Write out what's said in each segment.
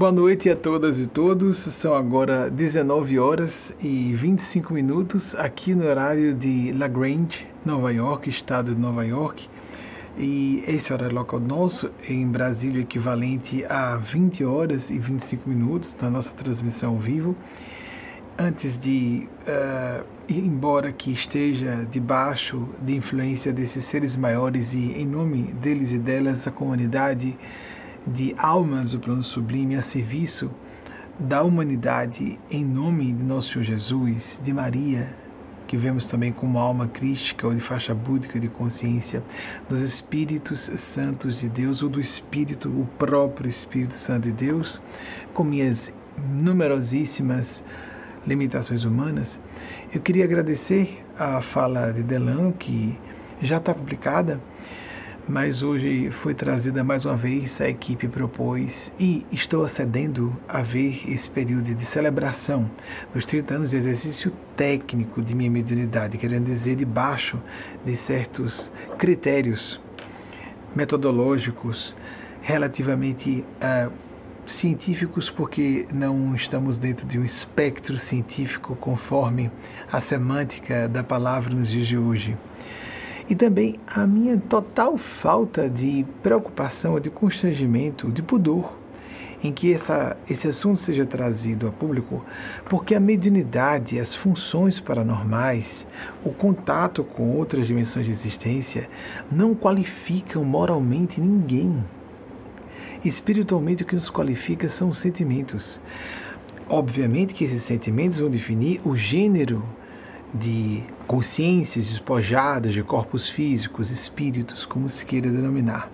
Boa noite a todas e todos. São agora 19 horas e 25 minutos aqui no horário de La Grange, Nova York, estado de Nova York. E esse horário local nosso, em Brasília, equivalente a 20 horas e 25 minutos na nossa transmissão ao vivo. Antes de uh, ir embora que esteja debaixo de influência desses seres maiores e em nome deles e delas a comunidade de almas do plano sublime a serviço da humanidade em nome de nosso Senhor Jesus, de Maria, que vemos também como alma crística ou de faixa búdica de consciência, dos Espíritos Santos de Deus ou do Espírito, o próprio Espírito Santo de Deus, com minhas numerosíssimas limitações humanas, eu queria agradecer a fala de Delano, que já está publicada, mas hoje foi trazida mais uma vez, a equipe propôs e estou acedendo a ver esse período de celebração dos 30 anos de exercício técnico de minha mediunidade, querendo dizer debaixo de certos critérios metodológicos relativamente uh, científicos, porque não estamos dentro de um espectro científico conforme a semântica da palavra nos dias de hoje e também a minha total falta de preocupação, de constrangimento, de pudor em que essa, esse assunto seja trazido a público, porque a mediunidade, as funções paranormais, o contato com outras dimensões de existência não qualificam moralmente ninguém. Espiritualmente, o que nos qualifica são os sentimentos. Obviamente que esses sentimentos vão definir o gênero de consciências despojadas de corpos físicos, espíritos, como se queira denominar.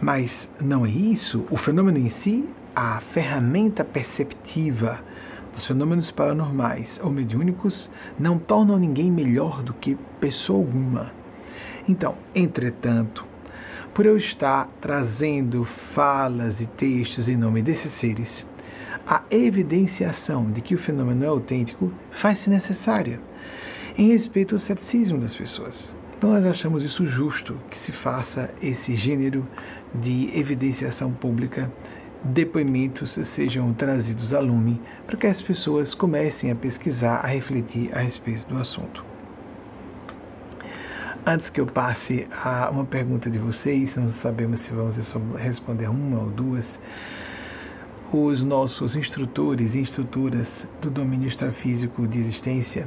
Mas não é isso, o fenômeno em si, a ferramenta perceptiva dos fenômenos paranormais ou mediúnicos não tornam ninguém melhor do que pessoa alguma. Então, entretanto, por eu estar trazendo falas e textos em nome desses seres, a evidenciação de que o fenômeno é autêntico faz-se necessária em respeito ao ceticismo das pessoas. Então nós achamos isso justo que se faça esse gênero de evidenciação pública, depoimentos sejam trazidos a lume para que as pessoas comecem a pesquisar, a refletir a respeito do assunto. Antes que eu passe a uma pergunta de vocês, não sabemos se vamos responder uma ou duas os nossos instrutores e instrutoras do domínio extrafísico de existência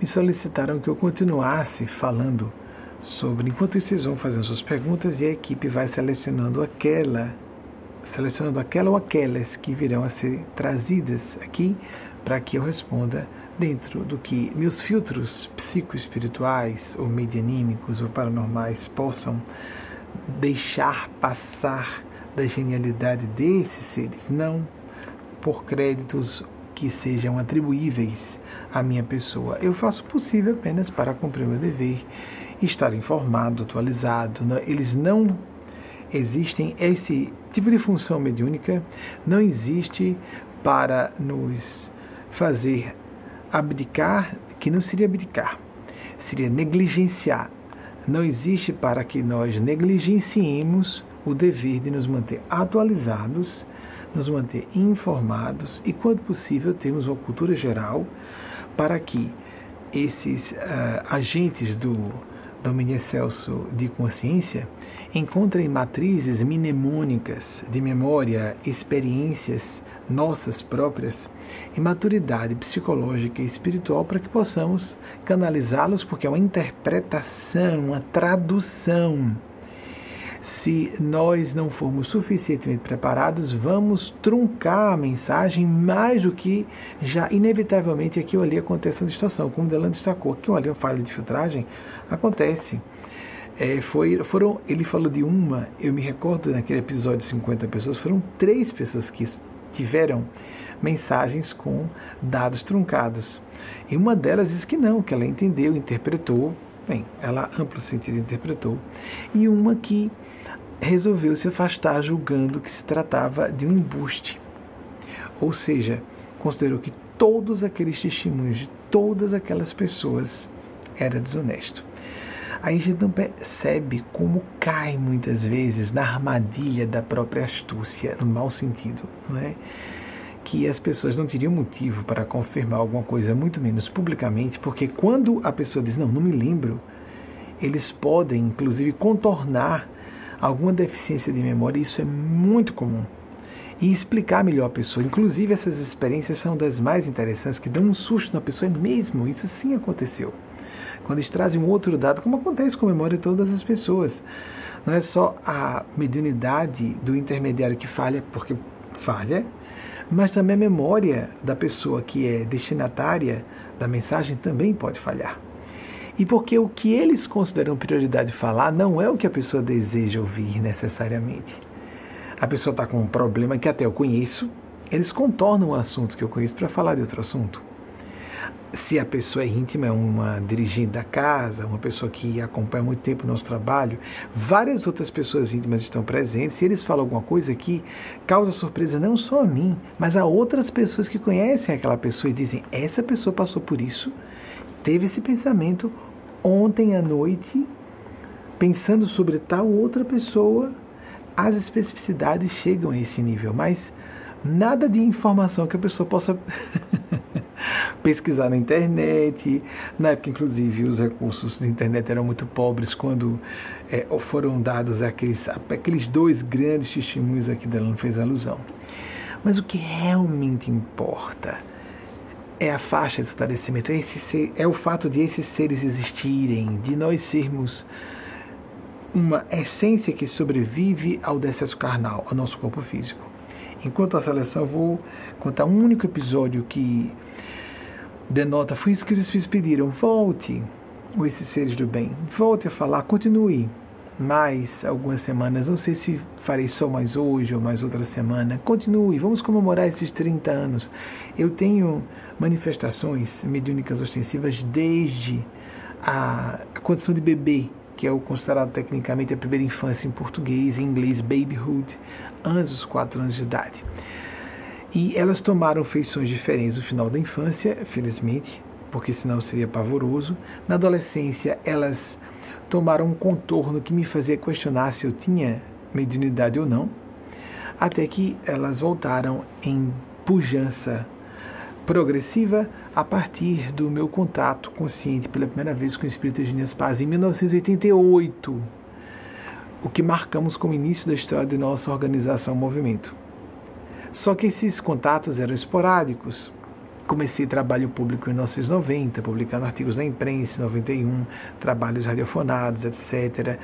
me solicitaram que eu continuasse falando sobre. Enquanto vocês vão fazendo suas perguntas e a equipe vai selecionando aquela, selecionando aquela ou aquelas que virão a ser trazidas aqui para que eu responda dentro do que meus filtros psicoespirituais ou medianímicos ou paranormais possam deixar passar da genialidade desses seres, não por créditos que sejam atribuíveis à minha pessoa. Eu faço o possível apenas para cumprir o meu dever, estar informado, atualizado. Eles não existem, esse tipo de função mediúnica não existe para nos fazer abdicar, que não seria abdicar, seria negligenciar. Não existe para que nós negligenciemos o dever de nos manter atualizados, nos manter informados e, quando possível, termos uma cultura geral para que esses uh, agentes do domínio excelso de consciência encontrem matrizes mnemônicas de memória, experiências nossas próprias e maturidade psicológica e espiritual para que possamos canalizá-los, porque é uma interpretação, uma tradução se nós não formos suficientemente preparados, vamos truncar a mensagem mais do que já inevitavelmente aqui ou ali acontece uma distorção. Como Delano destacou, aqui ou ali uma falha de filtragem acontece. É, foi, foram, ele falou de uma, eu me recordo naquele episódio de 50 pessoas, foram três pessoas que tiveram mensagens com dados truncados. E uma delas disse que não, que ela entendeu, interpretou, bem, ela amplo sentido interpretou, e uma que resolveu se afastar, julgando que se tratava de um embuste. Ou seja, considerou que todos aqueles testemunhos de todas aquelas pessoas era desonesto. a gente não percebe como cai muitas vezes na armadilha da própria astúcia, no mau sentido, não é? que as pessoas não teriam motivo para confirmar alguma coisa, muito menos publicamente, porque quando a pessoa diz, não, não me lembro, eles podem, inclusive, contornar alguma deficiência de memória, isso é muito comum. E explicar melhor a pessoa. Inclusive, essas experiências são das mais interessantes, que dão um susto na pessoa, é mesmo, isso sim aconteceu. Quando eles trazem um outro dado, como acontece com a memória de todas as pessoas. Não é só a mediunidade do intermediário que falha, porque falha, mas também a memória da pessoa que é destinatária da mensagem também pode falhar. E porque o que eles consideram prioridade falar não é o que a pessoa deseja ouvir necessariamente. A pessoa está com um problema que até eu conheço, eles contornam o assunto que eu conheço para falar de outro assunto se a pessoa é íntima, é uma dirigente da casa, uma pessoa que acompanha muito tempo o nosso trabalho, várias outras pessoas íntimas estão presentes. Se eles falam alguma coisa que causa surpresa não só a mim, mas a outras pessoas que conhecem aquela pessoa e dizem: essa pessoa passou por isso, teve esse pensamento ontem à noite, pensando sobre tal outra pessoa. As especificidades chegam a esse nível, mas nada de informação que a pessoa possa pesquisar na internet. Na época, inclusive, os recursos de internet eram muito pobres quando é, foram dados aqueles, aqueles dois grandes testemunhos aqui dela não fez alusão. Mas o que realmente importa é a faixa de esclarecimento, é, esse é o fato de esses seres existirem, de nós sermos uma essência que sobrevive ao decesso carnal, ao nosso corpo físico. Enquanto a seleção, vou contar um único episódio que denota, foi isso que os Espíritos pediram, volte, esses seres do bem, volte a falar, continue mais algumas semanas, não sei se farei só mais hoje ou mais outra semana, continue, vamos comemorar esses 30 anos. Eu tenho manifestações mediúnicas ostensivas desde a condição de bebê, que é o considerado tecnicamente a primeira infância em português, em inglês babyhood, antes dos 4 anos de idade. E elas tomaram feições diferentes no final da infância, felizmente, porque senão seria pavoroso. Na adolescência, elas tomaram um contorno que me fazia questionar se eu tinha mediunidade ou não, até que elas voltaram em pujança progressiva a partir do meu contato consciente pela primeira vez com o Espírito Eugênio Paz em 1988, o que marcamos como início da história de nossa organização Movimento. Só que esses contatos eram esporádicos. Comecei trabalho público em 1990, publicando artigos na imprensa em 91, trabalhos radiofonados, etc.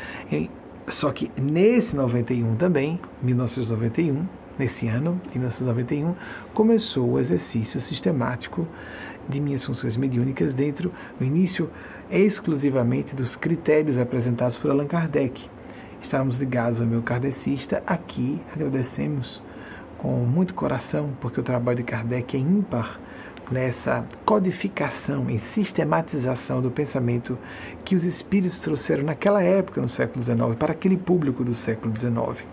Só que nesse 91 também, 1991, nesse ano de 1991, começou o exercício sistemático de minhas funções mediúnicas dentro, no início, exclusivamente dos critérios apresentados por Allan Kardec. Estávamos ligados ao meu kardecista. Aqui agradecemos com muito coração, porque o trabalho de Kardec é ímpar nessa codificação e sistematização do pensamento que os espíritos trouxeram naquela época, no século XIX, para aquele público do século XIX.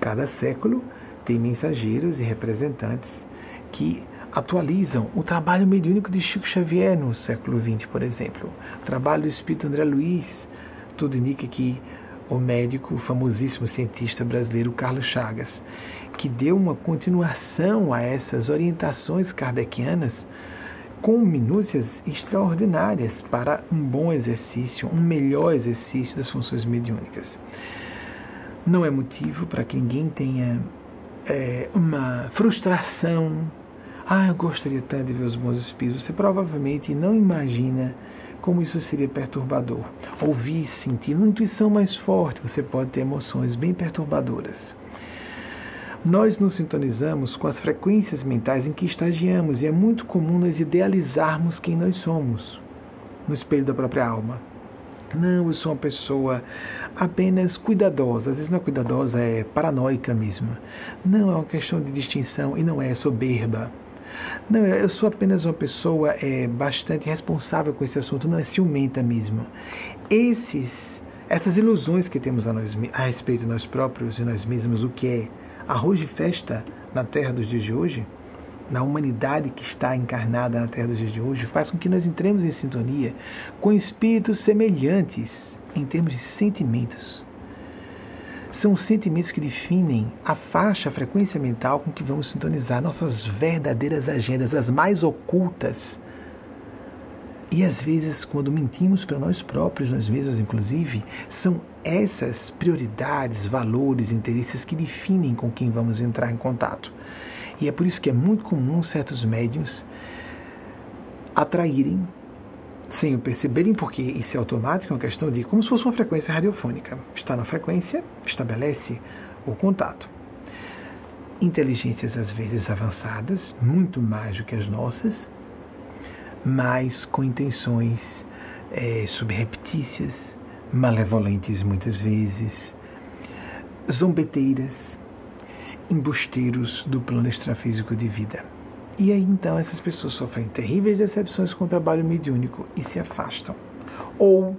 Cada século tem mensageiros e representantes que atualizam o trabalho mediúnico de Chico Xavier no século XX, por exemplo. O trabalho do espírito André Luiz, tudo indica que o médico, o famosíssimo cientista brasileiro Carlos Chagas, que deu uma continuação a essas orientações kardecianas com minúcias extraordinárias para um bom exercício, um melhor exercício das funções mediúnicas. Não é motivo para que ninguém tenha é, uma frustração. Ah, eu gostaria tanto de ver os bons espíritos. Você provavelmente não imagina como isso seria perturbador. Ouvir, sentir uma intuição mais forte, você pode ter emoções bem perturbadoras. Nós nos sintonizamos com as frequências mentais em que estagiamos e é muito comum nós idealizarmos quem nós somos no espelho da própria alma. Não, eu sou uma pessoa apenas cuidadosa. Às vezes não é cuidadosa, é paranoica mesmo. Não, é uma questão de distinção e não é soberba. Não, eu sou apenas uma pessoa é, bastante responsável com esse assunto, não é ciumenta mesmo. Esses, essas ilusões que temos a, nós, a respeito de nós próprios e nós mesmos, o que é arroz de festa na terra dos dias de hoje, na humanidade que está encarnada na Terra dos dias de hoje, faz com que nós entremos em sintonia com espíritos semelhantes em termos de sentimentos. São os sentimentos que definem a faixa, a frequência mental com que vamos sintonizar nossas verdadeiras agendas, as mais ocultas. E às vezes, quando mentimos para nós próprios, nós mesmos inclusive, são essas prioridades, valores, interesses que definem com quem vamos entrar em contato. E é por isso que é muito comum certos médiums atraírem sem o perceberem, porque isso é automático, é uma questão de como se fosse uma frequência radiofônica. Está na frequência, estabelece o contato. Inteligências às vezes avançadas, muito mais do que as nossas, mas com intenções é, subreptícias, malevolentes muitas vezes, zombeteiras, embusteiros do plano extrafísico de vida. E aí então essas pessoas sofrem terríveis decepções com o trabalho mediúnico e se afastam. Ou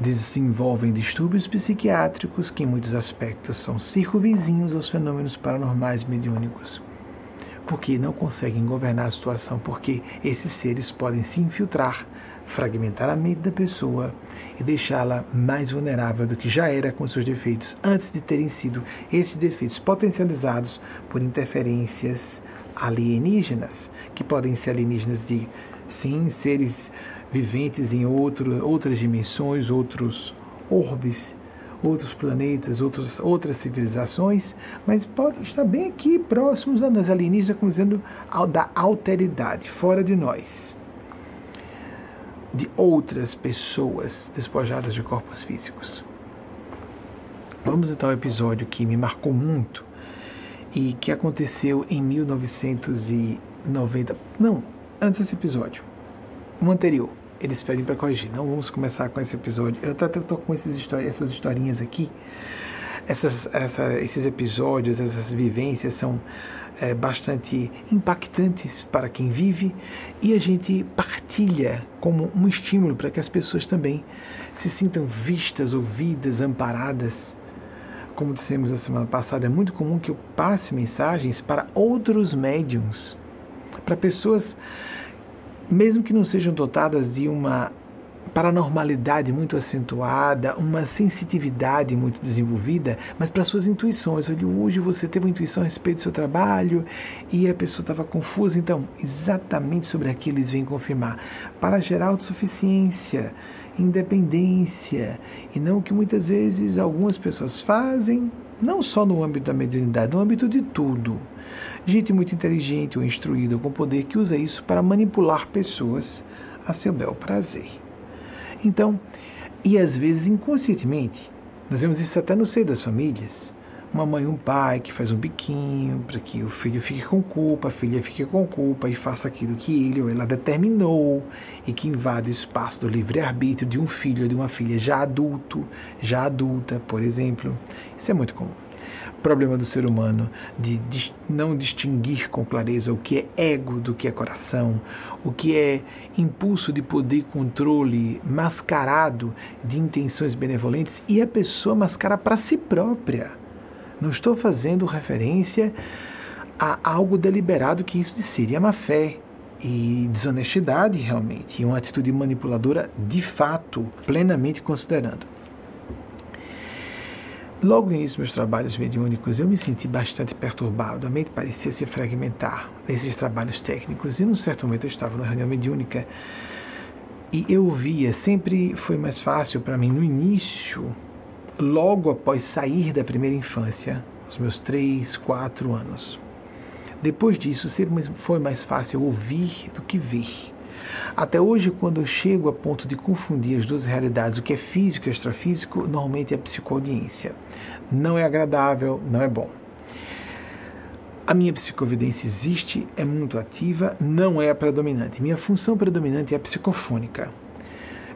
desenvolvem distúrbios psiquiátricos que em muitos aspectos são circunvizinhos aos fenômenos paranormais mediúnicos. Porque não conseguem governar a situação, porque esses seres podem se infiltrar, fragmentar a mente da pessoa e deixá-la mais vulnerável do que já era com seus defeitos, antes de terem sido esses defeitos potencializados por interferências alienígenas, que podem ser alienígenas de, sim, seres viventes em outro, outras dimensões, outros orbes, outros planetas, outros, outras civilizações, mas podem estar bem aqui próximos a nós, alienígenas, como dizendo, da alteridade, fora de nós, de outras pessoas despojadas de corpos físicos. Vamos então ao episódio que me marcou muito e que aconteceu em 1990. Não, antes desse episódio. Um anterior. Eles pedem para corrigir. Não vamos começar com esse episódio. Eu até estou com esses essas historinhas aqui. Essas, essa, esses episódios, essas vivências são é, bastante impactantes para quem vive e a gente partilha como um estímulo para que as pessoas também se sintam vistas, ouvidas, amparadas como dissemos na semana passada, é muito comum que eu passe mensagens para outros médiums, para pessoas, mesmo que não sejam dotadas de uma paranormalidade muito acentuada, uma sensitividade muito desenvolvida, mas para suas intuições. Olha, hoje você teve uma intuição a respeito do seu trabalho e a pessoa estava confusa, então, exatamente sobre aquilo eles vêm confirmar. Para gerar autossuficiência, independência e não o que muitas vezes algumas pessoas fazem, não só no âmbito da mediunidade, no âmbito de tudo. Gente muito inteligente ou instruída com poder que usa isso para manipular pessoas a seu bel prazer. Então, e às vezes inconscientemente, nós vemos isso até no seio das famílias uma mãe um pai que faz um biquinho para que o filho fique com culpa, a filha fique com culpa e faça aquilo que ele ou ela determinou e que invade o espaço do livre-arbítrio de um filho ou de uma filha já adulto, já adulta, por exemplo. Isso é muito comum. Problema do ser humano de, de não distinguir com clareza o que é ego do que é coração, o que é impulso de poder e controle mascarado de intenções benevolentes e a pessoa mascara para si própria não estou fazendo referência a algo deliberado que isso seria má fé e desonestidade realmente, e uma atitude manipuladora de fato, plenamente considerando. Logo no início dos meus trabalhos mediúnicos, eu me senti bastante perturbado, a mente parecia se fragmentar nesses trabalhos técnicos, e num certo momento eu estava numa reunião mediúnica e eu via, sempre foi mais fácil para mim no início logo após sair da primeira infância, os meus três, quatro anos. Depois disso, foi mais fácil ouvir do que ver. Até hoje, quando eu chego a ponto de confundir as duas realidades, o que é físico e extrafísico, normalmente é psicoaudiência. Não é agradável, não é bom. A minha psicovidência existe, é muito ativa, não é a predominante. Minha função predominante é a psicofônica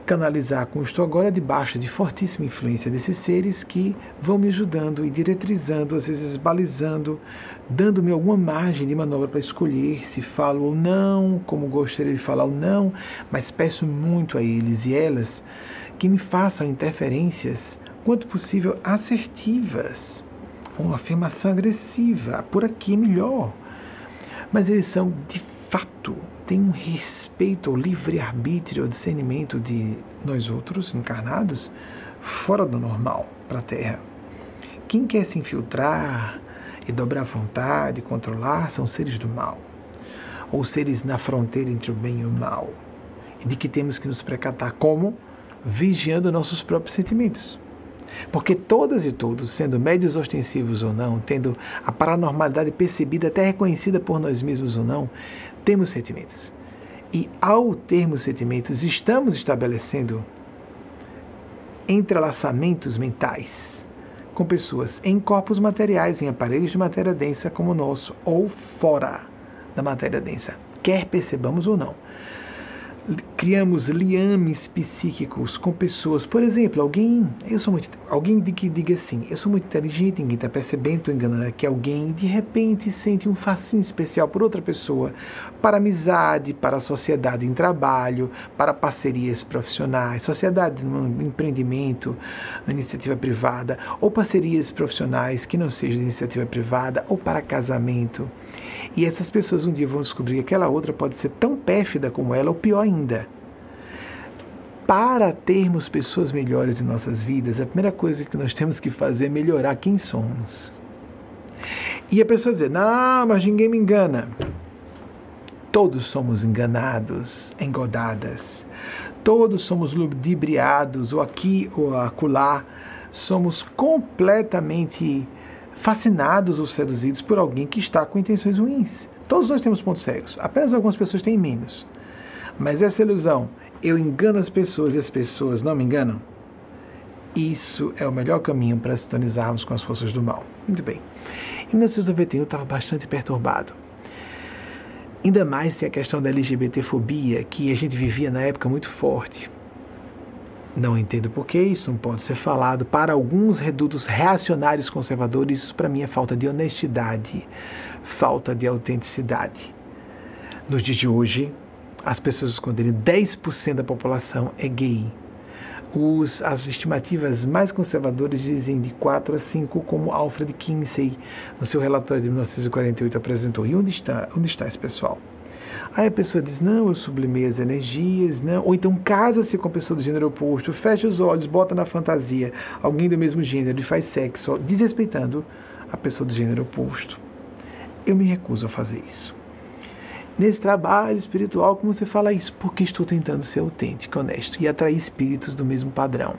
canalizar como estou agora debaixo de fortíssima influência desses seres que vão me ajudando e diretrizando, às vezes balizando, dando-me alguma margem de manobra para escolher se falo ou não, como gostaria de falar ou não, mas peço muito a eles e elas que me façam interferências, quanto possível, assertivas, uma afirmação agressiva, por aqui é melhor. Mas eles são de fato têm um respeito ao livre-arbítrio, ao discernimento de nós outros encarnados fora do normal para a Terra. Quem quer se infiltrar e dobrar a vontade, controlar, são seres do mal, ou seres na fronteira entre o bem e o mal, e de que temos que nos precatar como vigiando nossos próprios sentimentos. Porque todas e todos, sendo médios ostensivos ou não, tendo a paranormalidade percebida, até reconhecida por nós mesmos ou não, temos sentimentos. E ao termos sentimentos, estamos estabelecendo entrelaçamentos mentais com pessoas em corpos materiais, em aparelhos de matéria densa como o nosso, ou fora da matéria densa, quer percebamos ou não criamos liames psíquicos com pessoas. Por exemplo, alguém, eu sou muito, alguém que diga assim, eu sou muito inteligente, ninguém está percebendo, estou enganando que alguém de repente sente um fascínio especial por outra pessoa, para amizade, para sociedade em trabalho, para parcerias profissionais, sociedade no empreendimento, na iniciativa privada, ou parcerias profissionais que não sejam de iniciativa privada, ou para casamento. E essas pessoas um dia vão descobrir que aquela outra pode ser tão pérfida como ela, ou pior ainda. Para termos pessoas melhores em nossas vidas, a primeira coisa que nós temos que fazer é melhorar quem somos. E a pessoa dizer: Não, mas ninguém me engana. Todos somos enganados, engodadas. Todos somos ludibriados, ou aqui ou acolá. Somos completamente fascinados ou seduzidos por alguém que está com intenções ruins. Todos nós temos pontos cegos, apenas algumas pessoas têm menos. Mas essa ilusão, eu engano as pessoas e as pessoas não me enganam, isso é o melhor caminho para sintonizarmos com as forças do mal. Muito bem. Em 1991 eu estava bastante perturbado. Ainda mais se a questão da LGBTfobia, que a gente vivia na época muito forte. Não entendo por que isso não pode ser falado. Para alguns redutos reacionários conservadores, isso para mim é falta de honestidade, falta de autenticidade. Nos dias de hoje, as pessoas esconderem 10% da população é gay. Os, as estimativas mais conservadoras dizem de 4 a 5, como Alfred Kinsey, no seu relatório de 1948, apresentou. E onde está, onde está esse pessoal? Aí a pessoa diz: Não, eu sublimei as energias, não. Ou então casa-se com a pessoa do gênero oposto, fecha os olhos, bota na fantasia alguém do mesmo gênero e faz sexo, desrespeitando a pessoa do gênero oposto. Eu me recuso a fazer isso. Nesse trabalho espiritual, como você fala isso? Porque estou tentando ser autêntico, honesto e atrair espíritos do mesmo padrão.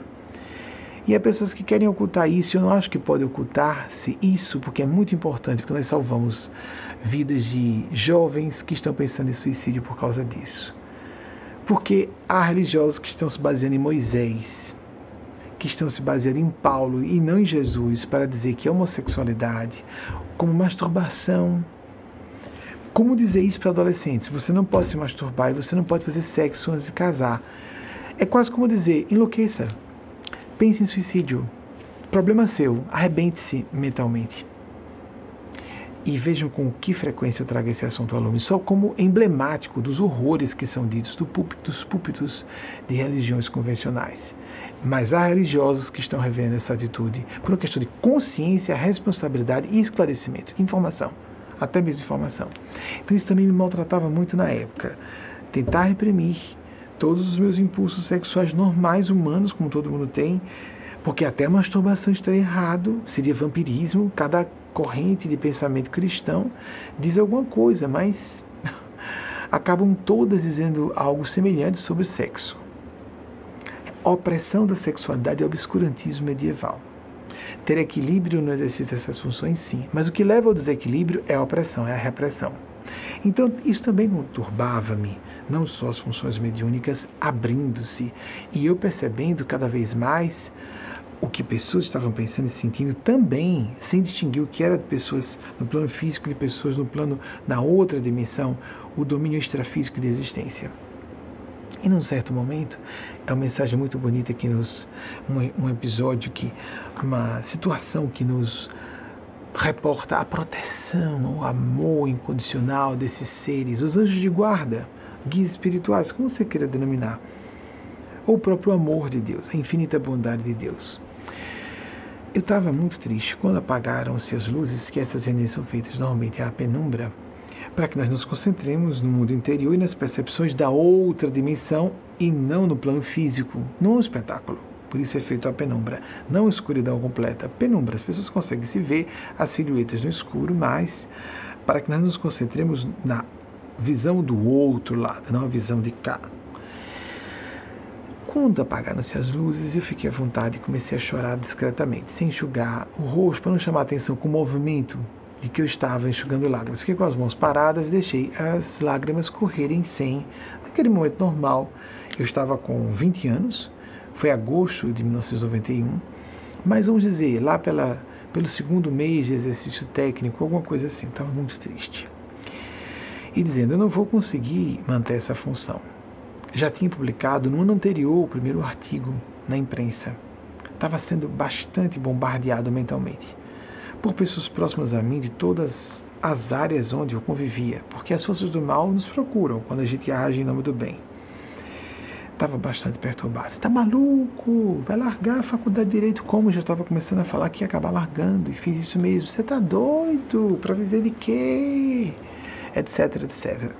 E há pessoas que querem ocultar isso, eu não acho que pode ocultar-se isso, porque é muito importante, porque nós salvamos vidas de jovens que estão pensando em suicídio por causa disso. Porque há religiosos que estão se baseando em Moisés, que estão se baseando em Paulo e não em Jesus para dizer que a homossexualidade, como masturbação, como dizer isso para adolescentes? Você não pode se masturbar e você não pode fazer sexo antes de casar. É quase como dizer, enlouqueça Pense em suicídio. Problema seu. Arrebente-se mentalmente. E vejam com que frequência eu trago esse assunto ao lume, só como emblemático dos horrores que são ditos do púlpito, dos púlpitos de religiões convencionais. Mas há religiosos que estão revendo essa atitude por uma questão de consciência, responsabilidade e esclarecimento, informação, até mesmo informação. Então isso também me maltratava muito na época. Tentar reprimir todos os meus impulsos sexuais normais, humanos, como todo mundo tem, porque até a masturbação está errado, seria vampirismo, cada corrente de pensamento cristão diz alguma coisa, mas acabam todas dizendo algo semelhante sobre sexo. opressão da sexualidade é obscurantismo medieval. Ter equilíbrio no exercício dessas funções, sim, mas o que leva ao desequilíbrio é a opressão, é a repressão. Então, isso também conturbava-me, não só as funções mediúnicas abrindo-se, e eu percebendo cada vez mais o que pessoas estavam pensando e sentindo também, sem distinguir o que era de pessoas no plano físico de pessoas no plano da outra dimensão, o domínio extrafísico de existência. E num certo momento, é uma mensagem muito bonita que nos. Um, um episódio que. Uma situação que nos reporta a proteção, o amor incondicional desses seres, os anjos de guarda, guias espirituais, como você queira denominar, ou o próprio amor de Deus, a infinita bondade de Deus. Eu estava muito triste quando apagaram-se as luzes, que essas reuniões são feitas normalmente à penumbra, para que nós nos concentremos no mundo interior e nas percepções da outra dimensão e não no plano físico, no espetáculo. Por isso é feito a penumbra, não escuridão completa. Penumbra, as pessoas conseguem se ver as silhuetas no escuro, mas para que nós nos concentremos na visão do outro lado, não a visão de cá. Quando apagaram-se as luzes, eu fiquei à vontade e comecei a chorar discretamente, sem enxugar o rosto, para não chamar a atenção com o movimento de que eu estava enxugando lágrimas. Fiquei com as mãos paradas e deixei as lágrimas correrem sem, naquele momento normal. Eu estava com 20 anos, foi agosto de 1991, mas vamos dizer, lá pela, pelo segundo mês de exercício técnico, alguma coisa assim, estava muito triste. E dizendo, eu não vou conseguir manter essa função já tinha publicado no ano anterior o primeiro artigo na imprensa. Estava sendo bastante bombardeado mentalmente por pessoas próximas a mim de todas as áreas onde eu convivia, porque as forças do mal nos procuram quando a gente age em nome do bem. Estava bastante perturbado. Está maluco? Vai largar a faculdade de direito como? Já estava começando a falar que ia acabar largando e fiz isso mesmo. Você está doido? Para viver de quê? Etc, etc.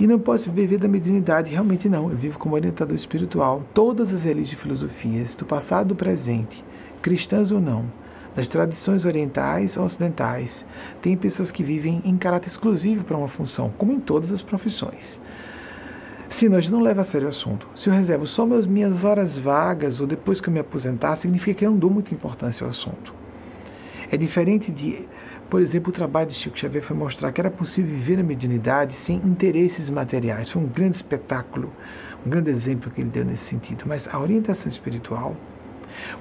E não posso viver da mediunidade, realmente não. Eu vivo como orientador espiritual. Todas as religiões e filosofias, do passado do presente, cristãs ou não, das tradições orientais ou ocidentais, tem pessoas que vivem em caráter exclusivo para uma função, como em todas as profissões. Se nós não leva a sério o assunto, se eu reservo só meus, minhas horas vagas ou depois que eu me aposentar, significa que eu não dou muita importância ao assunto. É diferente de por exemplo, o trabalho de Chico Xavier foi mostrar que era possível viver a mediunidade sem interesses materiais. Foi um grande espetáculo, um grande exemplo que ele deu nesse sentido. Mas a orientação espiritual,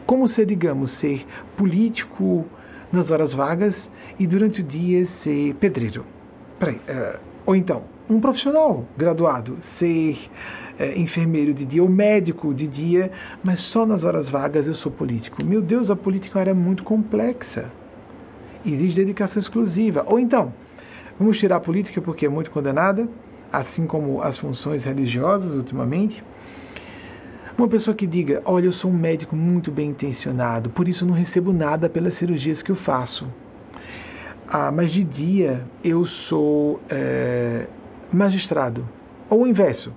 como ser, digamos, ser político nas horas vagas e durante o dia ser pedreiro. Peraí, uh, ou então, um profissional graduado ser uh, enfermeiro de dia ou médico de dia, mas só nas horas vagas eu sou político. Meu Deus, a política era muito complexa exige dedicação exclusiva. Ou então, vamos tirar a política porque é muito condenada, assim como as funções religiosas ultimamente. Uma pessoa que diga: Olha, eu sou um médico muito bem intencionado, por isso eu não recebo nada pelas cirurgias que eu faço. Ah, mas de dia eu sou é, magistrado. Ou o inverso.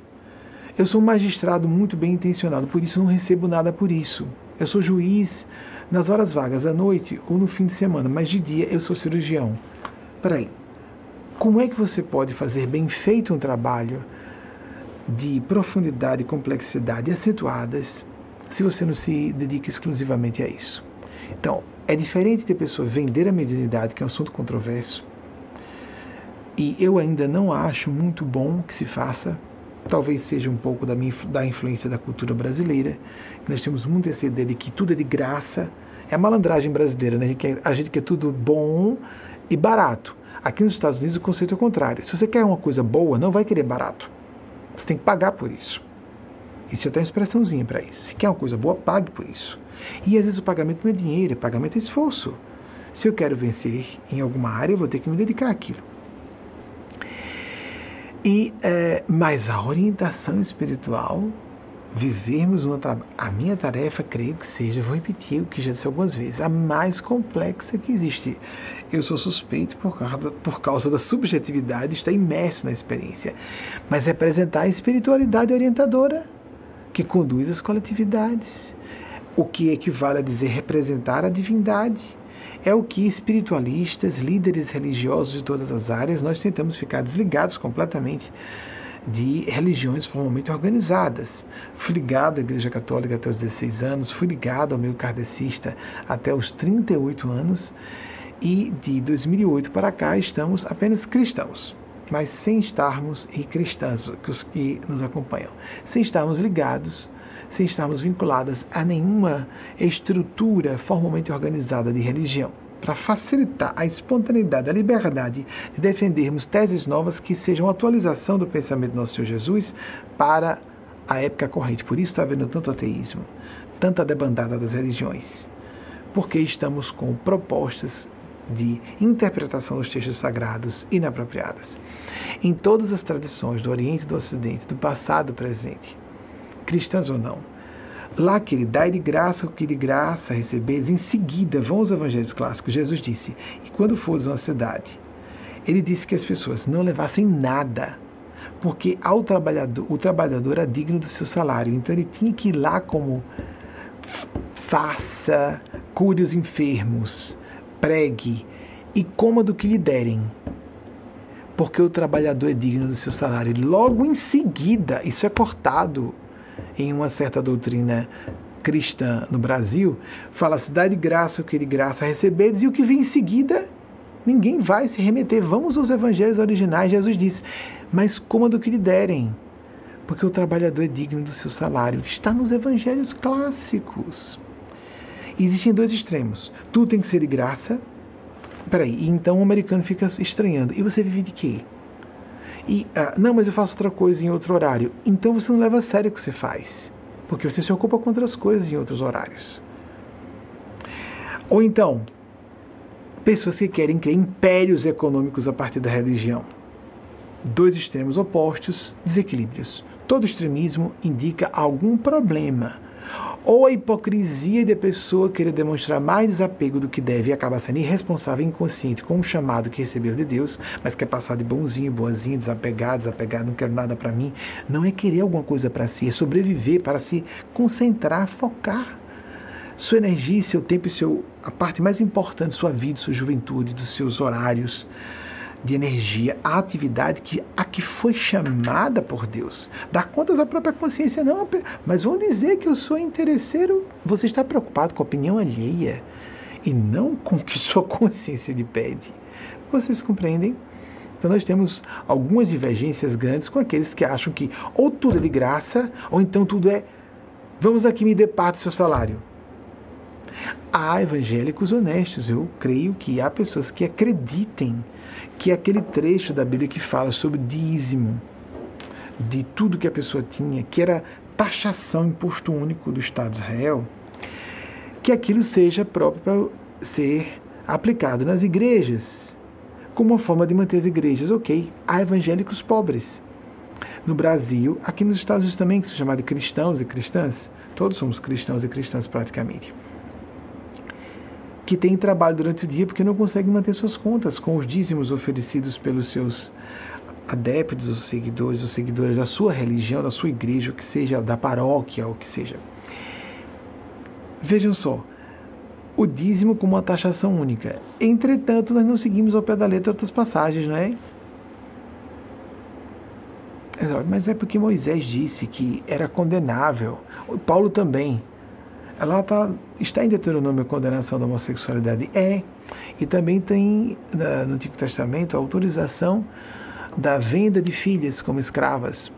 Eu sou um magistrado muito bem intencionado, por isso não recebo nada por isso. Eu sou juiz nas horas vagas, à noite ou no fim de semana, mas de dia eu sou cirurgião. Peraí, como é que você pode fazer bem feito um trabalho de profundidade e complexidade acentuadas se você não se dedica exclusivamente a isso? Então, é diferente de pessoa vender a mediunidade, que é um assunto controverso, e eu ainda não acho muito bom que se faça, talvez seja um pouco da, minha, da influência da cultura brasileira, nós temos muito essa ideia de que tudo é de graça. É a malandragem brasileira, né? A gente, quer, a gente quer tudo bom e barato. Aqui nos Estados Unidos o conceito é o contrário. Se você quer uma coisa boa, não vai querer barato. Você tem que pagar por isso. Isso até uma expressãozinha para isso. Se quer uma coisa boa, pague por isso. E às vezes o pagamento não é dinheiro, o pagamento é esforço. Se eu quero vencer em alguma área, eu vou ter que me dedicar àquilo. E, é, mas a orientação espiritual vivermos uma a minha tarefa, creio que seja, vou repetir o que já disse algumas vezes, a mais complexa que existe. Eu sou suspeito por causa, por causa da subjetividade, estar imerso na experiência, mas representar a espiritualidade orientadora que conduz as coletividades, o que equivale a dizer representar a divindade. É o que espiritualistas, líderes religiosos de todas as áreas, nós tentamos ficar desligados completamente de religiões formalmente organizadas. Fui ligado à Igreja Católica até os 16 anos, fui ligado ao meio kardecista até os 38 anos e de 2008 para cá estamos apenas cristãos, mas sem estarmos, e cristãs, que os que nos acompanham, sem estarmos ligados, sem estarmos vinculadas a nenhuma estrutura formalmente organizada de religião para facilitar a espontaneidade, a liberdade de defendermos teses novas que sejam atualização do pensamento do nosso Senhor Jesus para a época corrente. Por isso está havendo tanto ateísmo, tanta debandada das religiões. Porque estamos com propostas de interpretação dos textos sagrados inapropriadas. Em todas as tradições do Oriente e do Ocidente, do passado e presente, cristãs ou não, Lá que ele dá de graça o que de graça receberes, em seguida vão os evangelhos clássicos. Jesus disse: E quando fores uma cidade ele disse que as pessoas não levassem nada, porque ao trabalhador, o trabalhador era digno do seu salário, então ele tinha que ir lá como faça, cure os enfermos, pregue e coma do que lhe derem. Porque o trabalhador é digno do seu salário. Logo em seguida, isso é cortado em uma certa doutrina cristã no Brasil, fala-se, dá de graça o que de graça recebedes, e o que vem em seguida, ninguém vai se remeter. Vamos aos evangelhos originais, Jesus disse, mas coma do que lhe derem, porque o trabalhador é digno do seu salário. Está nos evangelhos clássicos. Existem dois extremos. Tudo tem que ser de graça. Peraí, então o americano fica estranhando. E você vive de quê? E, ah, não, mas eu faço outra coisa em outro horário. Então você não leva a sério o que você faz porque você se ocupa com outras coisas em outros horários. Ou então, pessoas que querem criar impérios econômicos a partir da religião. Dois extremos opostos, desequilíbrios. Todo extremismo indica algum problema ou a hipocrisia de pessoa querer demonstrar mais desapego do que deve e acaba sendo irresponsável inconsciente com o chamado que recebeu de Deus, mas quer passar de bonzinho, boazinho, desapegado, desapegado, não quero nada para mim. Não é querer alguma coisa para si, é sobreviver para se concentrar, focar sua energia, seu tempo e seu, a parte mais importante de sua vida, sua juventude, dos seus horários de energia, a atividade que a que foi chamada por Deus. Dar contas à própria consciência, não, mas vão dizer que eu sou interesseiro. Você está preocupado com a opinião alheia e não com o que sua consciência lhe pede. Vocês compreendem? Então nós temos algumas divergências grandes com aqueles que acham que ou tudo é de graça, ou então tudo é vamos aqui me depar do seu salário. Há evangélicos honestos, eu creio que há pessoas que acreditem que é aquele trecho da Bíblia que fala sobre dízimo, de tudo que a pessoa tinha, que era taxação, imposto único do Estado de Israel, que aquilo seja próprio para ser aplicado nas igrejas, como uma forma de manter as igrejas, ok. Há evangélicos pobres. No Brasil, aqui nos Estados Unidos também, que são chamados cristãos e cristãs, todos somos cristãos e cristãs praticamente que têm trabalho durante o dia porque não conseguem manter suas contas com os dízimos oferecidos pelos seus adeptos, os seguidores, os seguidores da sua religião, da sua igreja, o que seja, da paróquia, o que seja. Vejam só, o dízimo como uma taxação única. Entretanto, nós não seguimos ao pé da letra outras passagens, não é? Mas é porque Moisés disse que era condenável. Paulo também ela tá, está em Deuteronômio a condenação da homossexualidade? É. E também tem no Antigo Testamento a autorização da venda de filhas como escravas.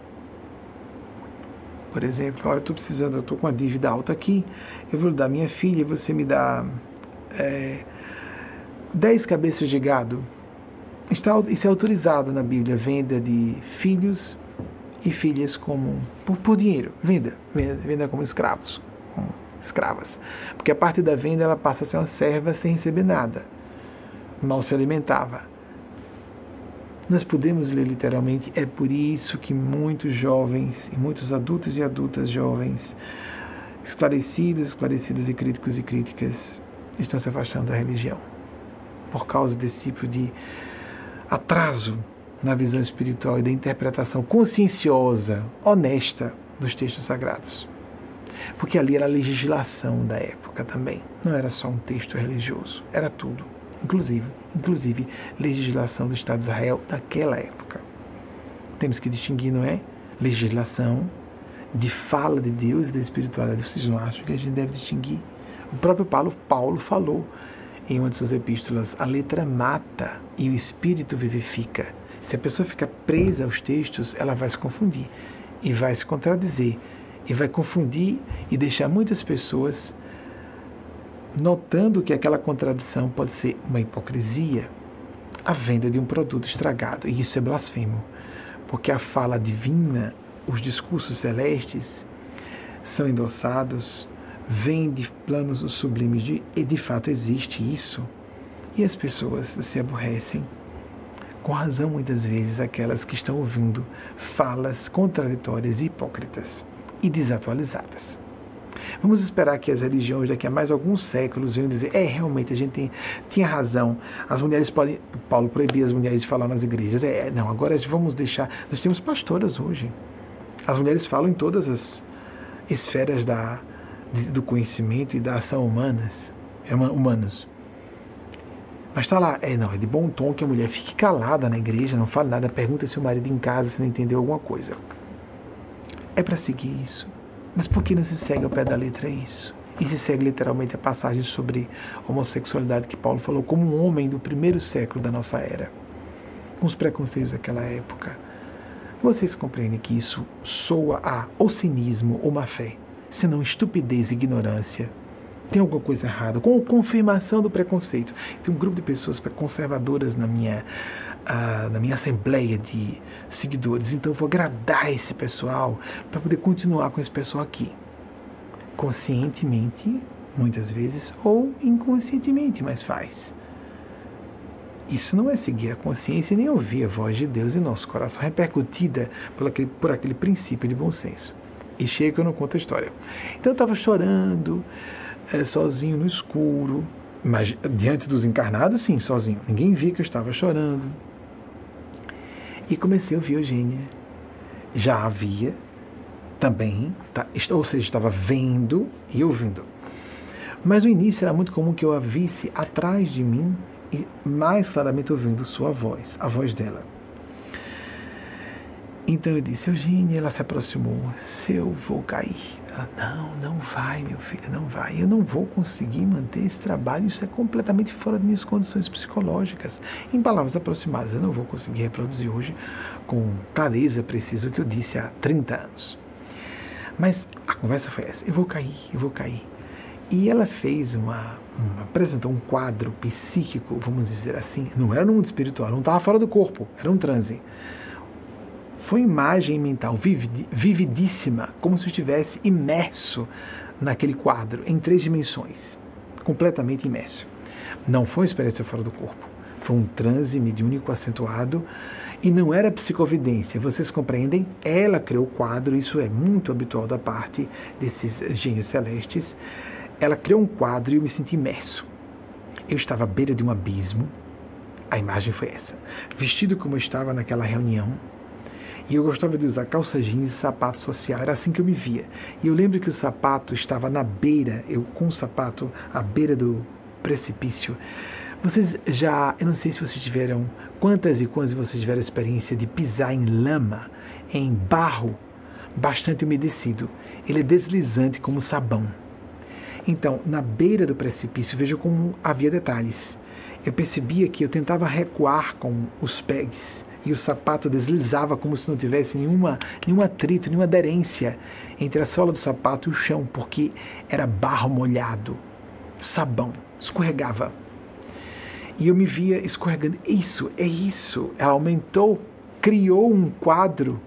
Por exemplo, olha, eu estou precisando, eu estou com uma dívida alta aqui, eu vou dar minha filha e você me dá é, dez cabeças de gado. Está, isso é autorizado na Bíblia, venda de filhos e filhas como por, por dinheiro, venda, venda, venda como escravos escravas. Porque a parte da venda ela passa a ser uma serva sem receber nada. Mal se alimentava. Nós podemos ler literalmente, é por isso que muitos jovens, e muitos adultos e adultas jovens, esclarecidos, esclarecidas e críticos e críticas, estão se afastando da religião. Por causa desse tipo de atraso na visão espiritual e da interpretação conscienciosa, honesta dos textos sagrados porque ali era a legislação da época também. Não era só um texto religioso, era tudo, inclusive, inclusive legislação do Estado de Israel daquela época. Temos que distinguir, não é? Legislação de fala de Deus e da espiritualidade. Vocês não acham que a gente deve distinguir? O próprio Paulo, Paulo falou em uma de suas epístolas: a letra mata e o espírito vivifica. Se a pessoa fica presa aos textos, ela vai se confundir e vai se contradizer e vai confundir e deixar muitas pessoas notando que aquela contradição pode ser uma hipocrisia, a venda de um produto estragado, e isso é blasfemo, porque a fala divina, os discursos celestes são endossados, vêm de planos sublimes de, e de fato existe isso, e as pessoas se aborrecem. Com razão muitas vezes aquelas que estão ouvindo falas contraditórias e hipócritas e desatualizadas. Vamos esperar que as religiões daqui a mais alguns séculos venham dizer, é, realmente a gente tem, tinha razão, as mulheres podem, Paulo proibia as mulheres de falar nas igrejas, é, não, agora vamos deixar, nós temos pastoras hoje, as mulheres falam em todas as esferas da, do conhecimento e da ação humanas, é humanos. Mas está lá, é não, é de bom tom que a mulher fique calada na igreja, não fale nada, pergunta se o marido em casa se não entendeu alguma coisa. É para seguir isso. Mas por que não se segue ao pé da letra isso? E se segue literalmente a passagem sobre homossexualidade que Paulo falou como um homem do primeiro século da nossa era, com os preconceitos daquela época. Vocês compreendem que isso soa a ou cinismo ou má fé, senão estupidez e ignorância tem alguma coisa errada, com confirmação do preconceito. Tem um grupo de pessoas conservadoras na minha, uh, na minha assembleia de seguidores, então eu vou agradar esse pessoal para poder continuar com esse pessoal aqui. Conscientemente, muitas vezes, ou inconscientemente, mas faz. Isso não é seguir a consciência nem ouvir a voz de Deus em nosso coração, repercutida por aquele, por aquele princípio de bom senso. E chega que eu não conto a história. Então eu estava chorando, é, sozinho no escuro, mas diante dos encarnados, sim, sozinho. Ninguém via que eu estava chorando. E comecei a ouvir Eugênia. Já havia também, tá, ou seja, estava vendo e ouvindo. Mas no início era muito comum que eu a visse atrás de mim e mais claramente ouvindo sua voz, a voz dela. Então eu disse, Eugênia, ela se aproximou, se eu vou cair. Ela, não, não vai, meu filho, não vai. Eu não vou conseguir manter esse trabalho, isso é completamente fora de minhas condições psicológicas. Em palavras aproximadas, eu não vou conseguir reproduzir hoje com clareza precisa o que eu disse há 30 anos. Mas a conversa foi essa, eu vou cair, eu vou cair. E ela fez uma, uma, apresentou um quadro psíquico, vamos dizer assim, não era no mundo espiritual, não estava fora do corpo, era um transe foi imagem mental vividíssima, como se estivesse imerso naquele quadro, em três dimensões, completamente imerso. Não foi uma experiência fora do corpo, foi um transe mediúnico acentuado e não era psicovidência. Vocês compreendem? Ela criou o quadro, isso é muito habitual da parte desses gênios celestes. Ela criou um quadro e eu me senti imerso. Eu estava à beira de um abismo. A imagem foi essa. Vestido como eu estava naquela reunião, e eu gostava de usar calça jeans e sapato social. Era assim que eu me via. E eu lembro que o sapato estava na beira, eu com o sapato à beira do precipício. Vocês já, eu não sei se vocês tiveram, quantas e quantas vocês tiveram a experiência de pisar em lama, em barro bastante umedecido. Ele é deslizante como sabão. Então, na beira do precipício, veja como havia detalhes. Eu percebia que eu tentava recuar com os pés e o sapato deslizava como se não tivesse nenhuma, nenhum atrito, nenhuma aderência entre a sola do sapato e o chão, porque era barro molhado, sabão, escorregava. E eu me via escorregando. Isso, é isso. Ela aumentou, criou um quadro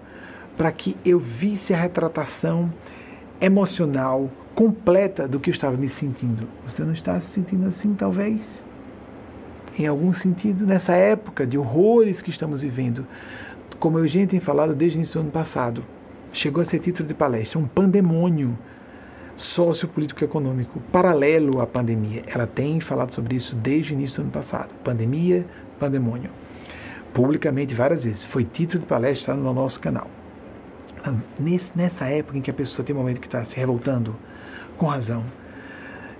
para que eu visse a retratação emocional completa do que eu estava me sentindo. Você não está se sentindo assim, talvez? Em algum sentido, nessa época de horrores que estamos vivendo, como a Eugênia tem falado desde o início do ano passado, chegou a ser título de palestra, um pandemônio sociopolítico econômico paralelo à pandemia. Ela tem falado sobre isso desde o início do ano passado. Pandemia, pandemônio. Publicamente várias vezes. Foi título de palestra no nosso canal. Nessa época em que a pessoa tem um momento que está se revoltando, com razão,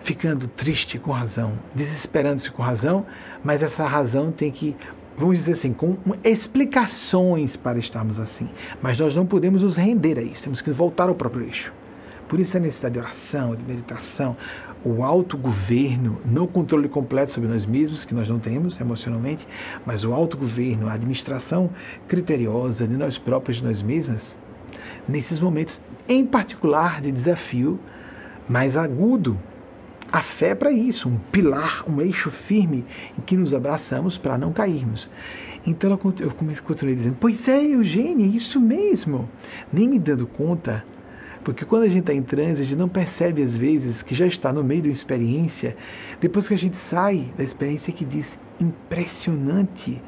ficando triste com razão, desesperando-se com razão, mas essa razão tem que, vamos dizer assim, com explicações para estarmos assim. Mas nós não podemos nos render a isso, temos que voltar ao próprio eixo. Por isso a necessidade de oração, de meditação, o autogoverno, não o controle completo sobre nós mesmos, que nós não temos emocionalmente, mas o autogoverno, a administração criteriosa de nós próprios, de nós mesmas, nesses momentos, em particular de desafio mais agudo a fé é para isso, um pilar, um eixo firme em que nos abraçamos para não cairmos. Então eu continuei dizendo: Pois é, Eugênia, isso mesmo. Nem me dando conta, porque quando a gente está em transe, a gente não percebe às vezes que já está no meio de uma experiência, depois que a gente sai da experiência que diz impressionante.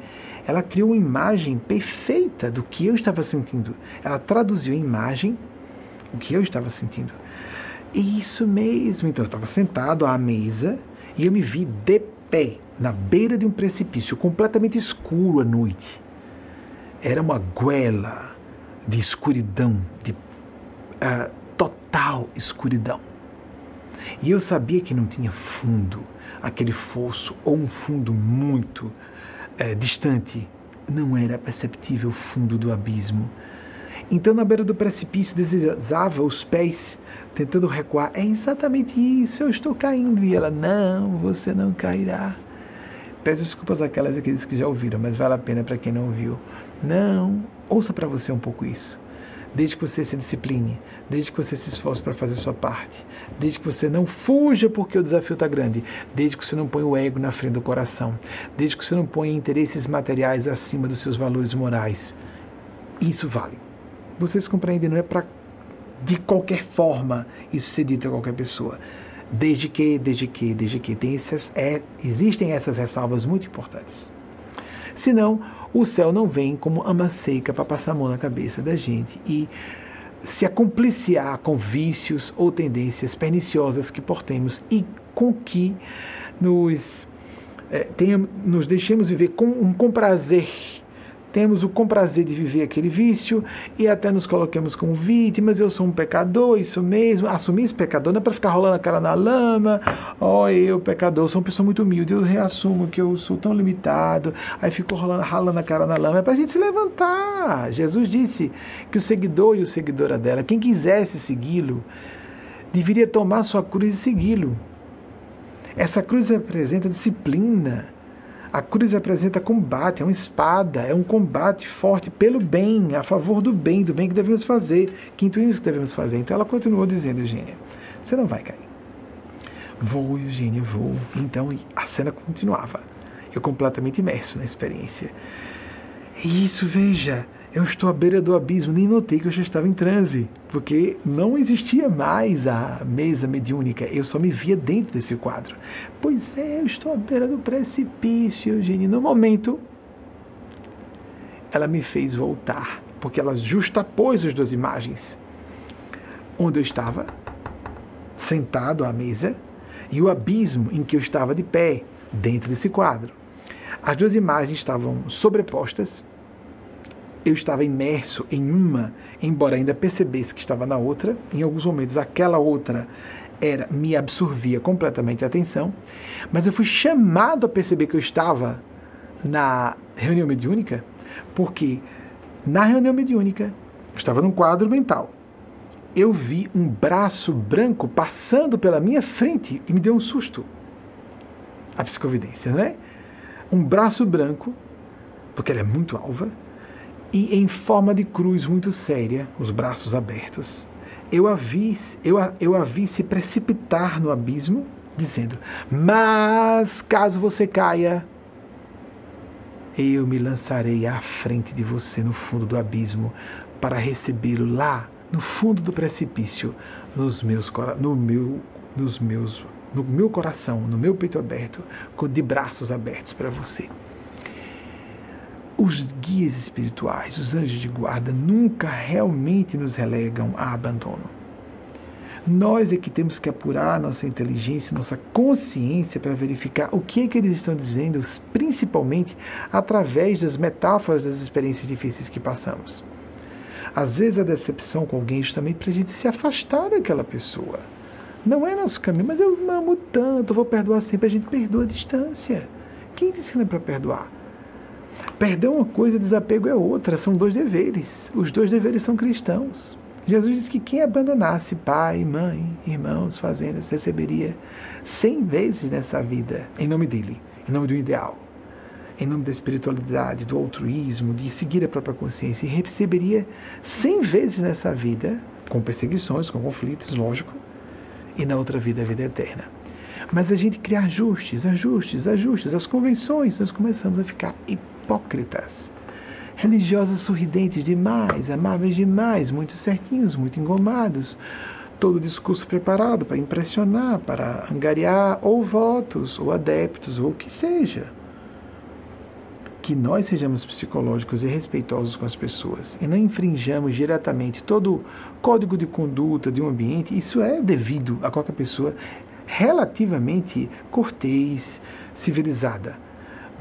Ela criou uma imagem perfeita do que eu estava sentindo. Ela traduziu em imagem o que eu estava sentindo. Isso mesmo. Então eu estava sentado à mesa e eu me vi de pé, na beira de um precipício, completamente escuro à noite. Era uma goela de escuridão, de uh, total escuridão. E eu sabia que não tinha fundo, aquele fosso, ou um fundo muito uh, distante. Não era perceptível o fundo do abismo. Então, na beira do precipício, deslizava os pés, tentando recuar. É exatamente isso, eu estou caindo. E ela, não, você não cairá. Peço desculpas àquelas aqueles que já ouviram, mas vale a pena para quem não ouviu. Não, ouça para você um pouco isso. Desde que você se discipline, desde que você se esforce para fazer sua parte, desde que você não fuja porque o desafio está grande, desde que você não põe o ego na frente do coração, desde que você não põe interesses materiais acima dos seus valores morais. Isso vale. Vocês compreendem, não é para de qualquer forma isso ser dito a qualquer pessoa. Desde que, desde que, desde que. Tem essas, é, existem essas ressalvas muito importantes. Senão, o céu não vem como ama seca para passar a mão na cabeça da gente e se acompliciar com vícios ou tendências perniciosas que portemos e com que nos, é, nos deixemos viver com, um, com prazer temos o comprazer de viver aquele vício e até nos coloquemos como vítimas. Eu sou um pecador, isso mesmo. Assumir esse pecador não é para ficar rolando a cara na lama. Ó, oh, eu, pecador, sou uma pessoa muito humilde. Eu reassumo que eu sou tão limitado. Aí fico rolando, ralando a cara na lama. É para a gente se levantar. Jesus disse que o seguidor e o seguidora dela, quem quisesse segui-lo, deveria tomar sua cruz e segui-lo. Essa cruz representa disciplina a cruz representa combate, é uma espada, é um combate forte pelo bem, a favor do bem, do bem que devemos fazer, que intuímos que devemos fazer. Então ela continuou dizendo, Eugênia, você não vai cair. Vou, Eugênia, vou. Então a cena continuava. Eu completamente imerso na experiência. Isso, veja, eu estou à beira do abismo, nem notei que eu já estava em transe, porque não existia mais a mesa mediúnica, eu só me via dentro desse quadro. Pois é, eu estou à beira do precipício, Eugênio. No momento, ela me fez voltar, porque ela justapôs as duas imagens. Onde eu estava, sentado à mesa, e o abismo em que eu estava de pé, dentro desse quadro. As duas imagens estavam sobrepostas eu estava imerso em uma, embora ainda percebesse que estava na outra, em alguns momentos aquela outra era me absorvia completamente a atenção, mas eu fui chamado a perceber que eu estava na reunião mediúnica, porque na reunião mediúnica, eu estava num quadro mental. Eu vi um braço branco passando pela minha frente e me deu um susto. A psicovidência, né? Um braço branco, porque ela é muito alva, e em forma de cruz muito séria, os braços abertos. Eu a vi, eu a, eu a vi se precipitar no abismo, dizendo: Mas caso você caia, eu me lançarei à frente de você no fundo do abismo para recebê-lo lá no fundo do precipício, nos meus, no meu, nos meus, no meu coração, no meu peito aberto, de braços abertos para você. Os guias espirituais, os anjos de guarda, nunca realmente nos relegam a abandono. Nós é que temos que apurar nossa inteligência, nossa consciência para verificar o que é que eles estão dizendo, principalmente através das metáforas das experiências difíceis que passamos. Às vezes a decepção com alguém é justamente para a gente se afastar daquela pessoa. Não é nosso caminho, mas eu amo tanto, vou perdoar sempre. A gente perdoa a distância. Quem te ensina para perdoar? Perdão é uma coisa, desapego é outra, são dois deveres. Os dois deveres são cristãos. Jesus disse que quem abandonasse pai, mãe, irmãos, fazendas, receberia cem vezes nessa vida, em nome dele, em nome do ideal, em nome da espiritualidade, do altruísmo, de seguir a própria consciência, e receberia cem vezes nessa vida, com perseguições, com conflitos, lógico, e na outra vida, a vida eterna. Mas a gente cria ajustes, ajustes, ajustes, as convenções, nós começamos a ficar hipócritas. Religiosos sorridentes demais, amáveis demais, muito certinhos, muito engomados. Todo discurso preparado para impressionar, para angariar ou votos, ou adeptos, ou o que seja. que nós sejamos psicológicos e respeitosos com as pessoas e não infringamos diretamente todo o código de conduta de um ambiente, isso é devido a qualquer pessoa relativamente cortês, civilizada.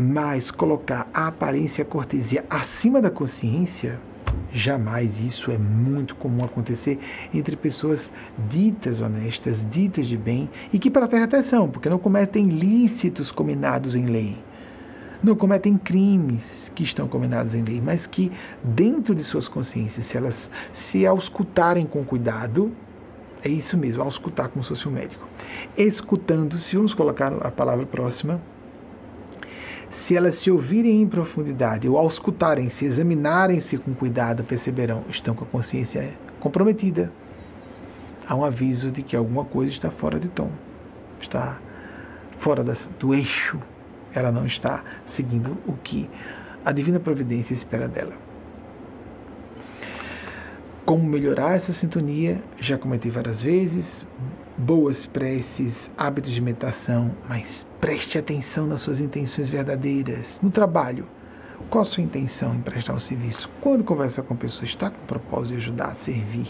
Mas colocar a aparência e a cortesia acima da consciência, jamais isso é muito comum acontecer entre pessoas ditas honestas, ditas de bem e que para ter atenção, porque não cometem ilícitos combinados em lei não cometem crimes que estão combinados em lei, mas que dentro de suas consciências, se elas se auscultarem com cuidado, é isso mesmo, auscultar como se fosse um médico. Escutando-se, vamos colocar a palavra próxima, se elas se ouvirem em profundidade ou auscultarem, se examinarem-se com cuidado, perceberão, estão com a consciência comprometida. Há um aviso de que alguma coisa está fora de tom, está fora do eixo ela não está seguindo o que a divina providência espera dela. Como melhorar essa sintonia? Já comentei várias vezes. Boas preces, hábitos de meditação, mas preste atenção nas suas intenções verdadeiras. No trabalho, qual a sua intenção em prestar um serviço? Quando conversa com a pessoa, está com o propósito de ajudar a servir?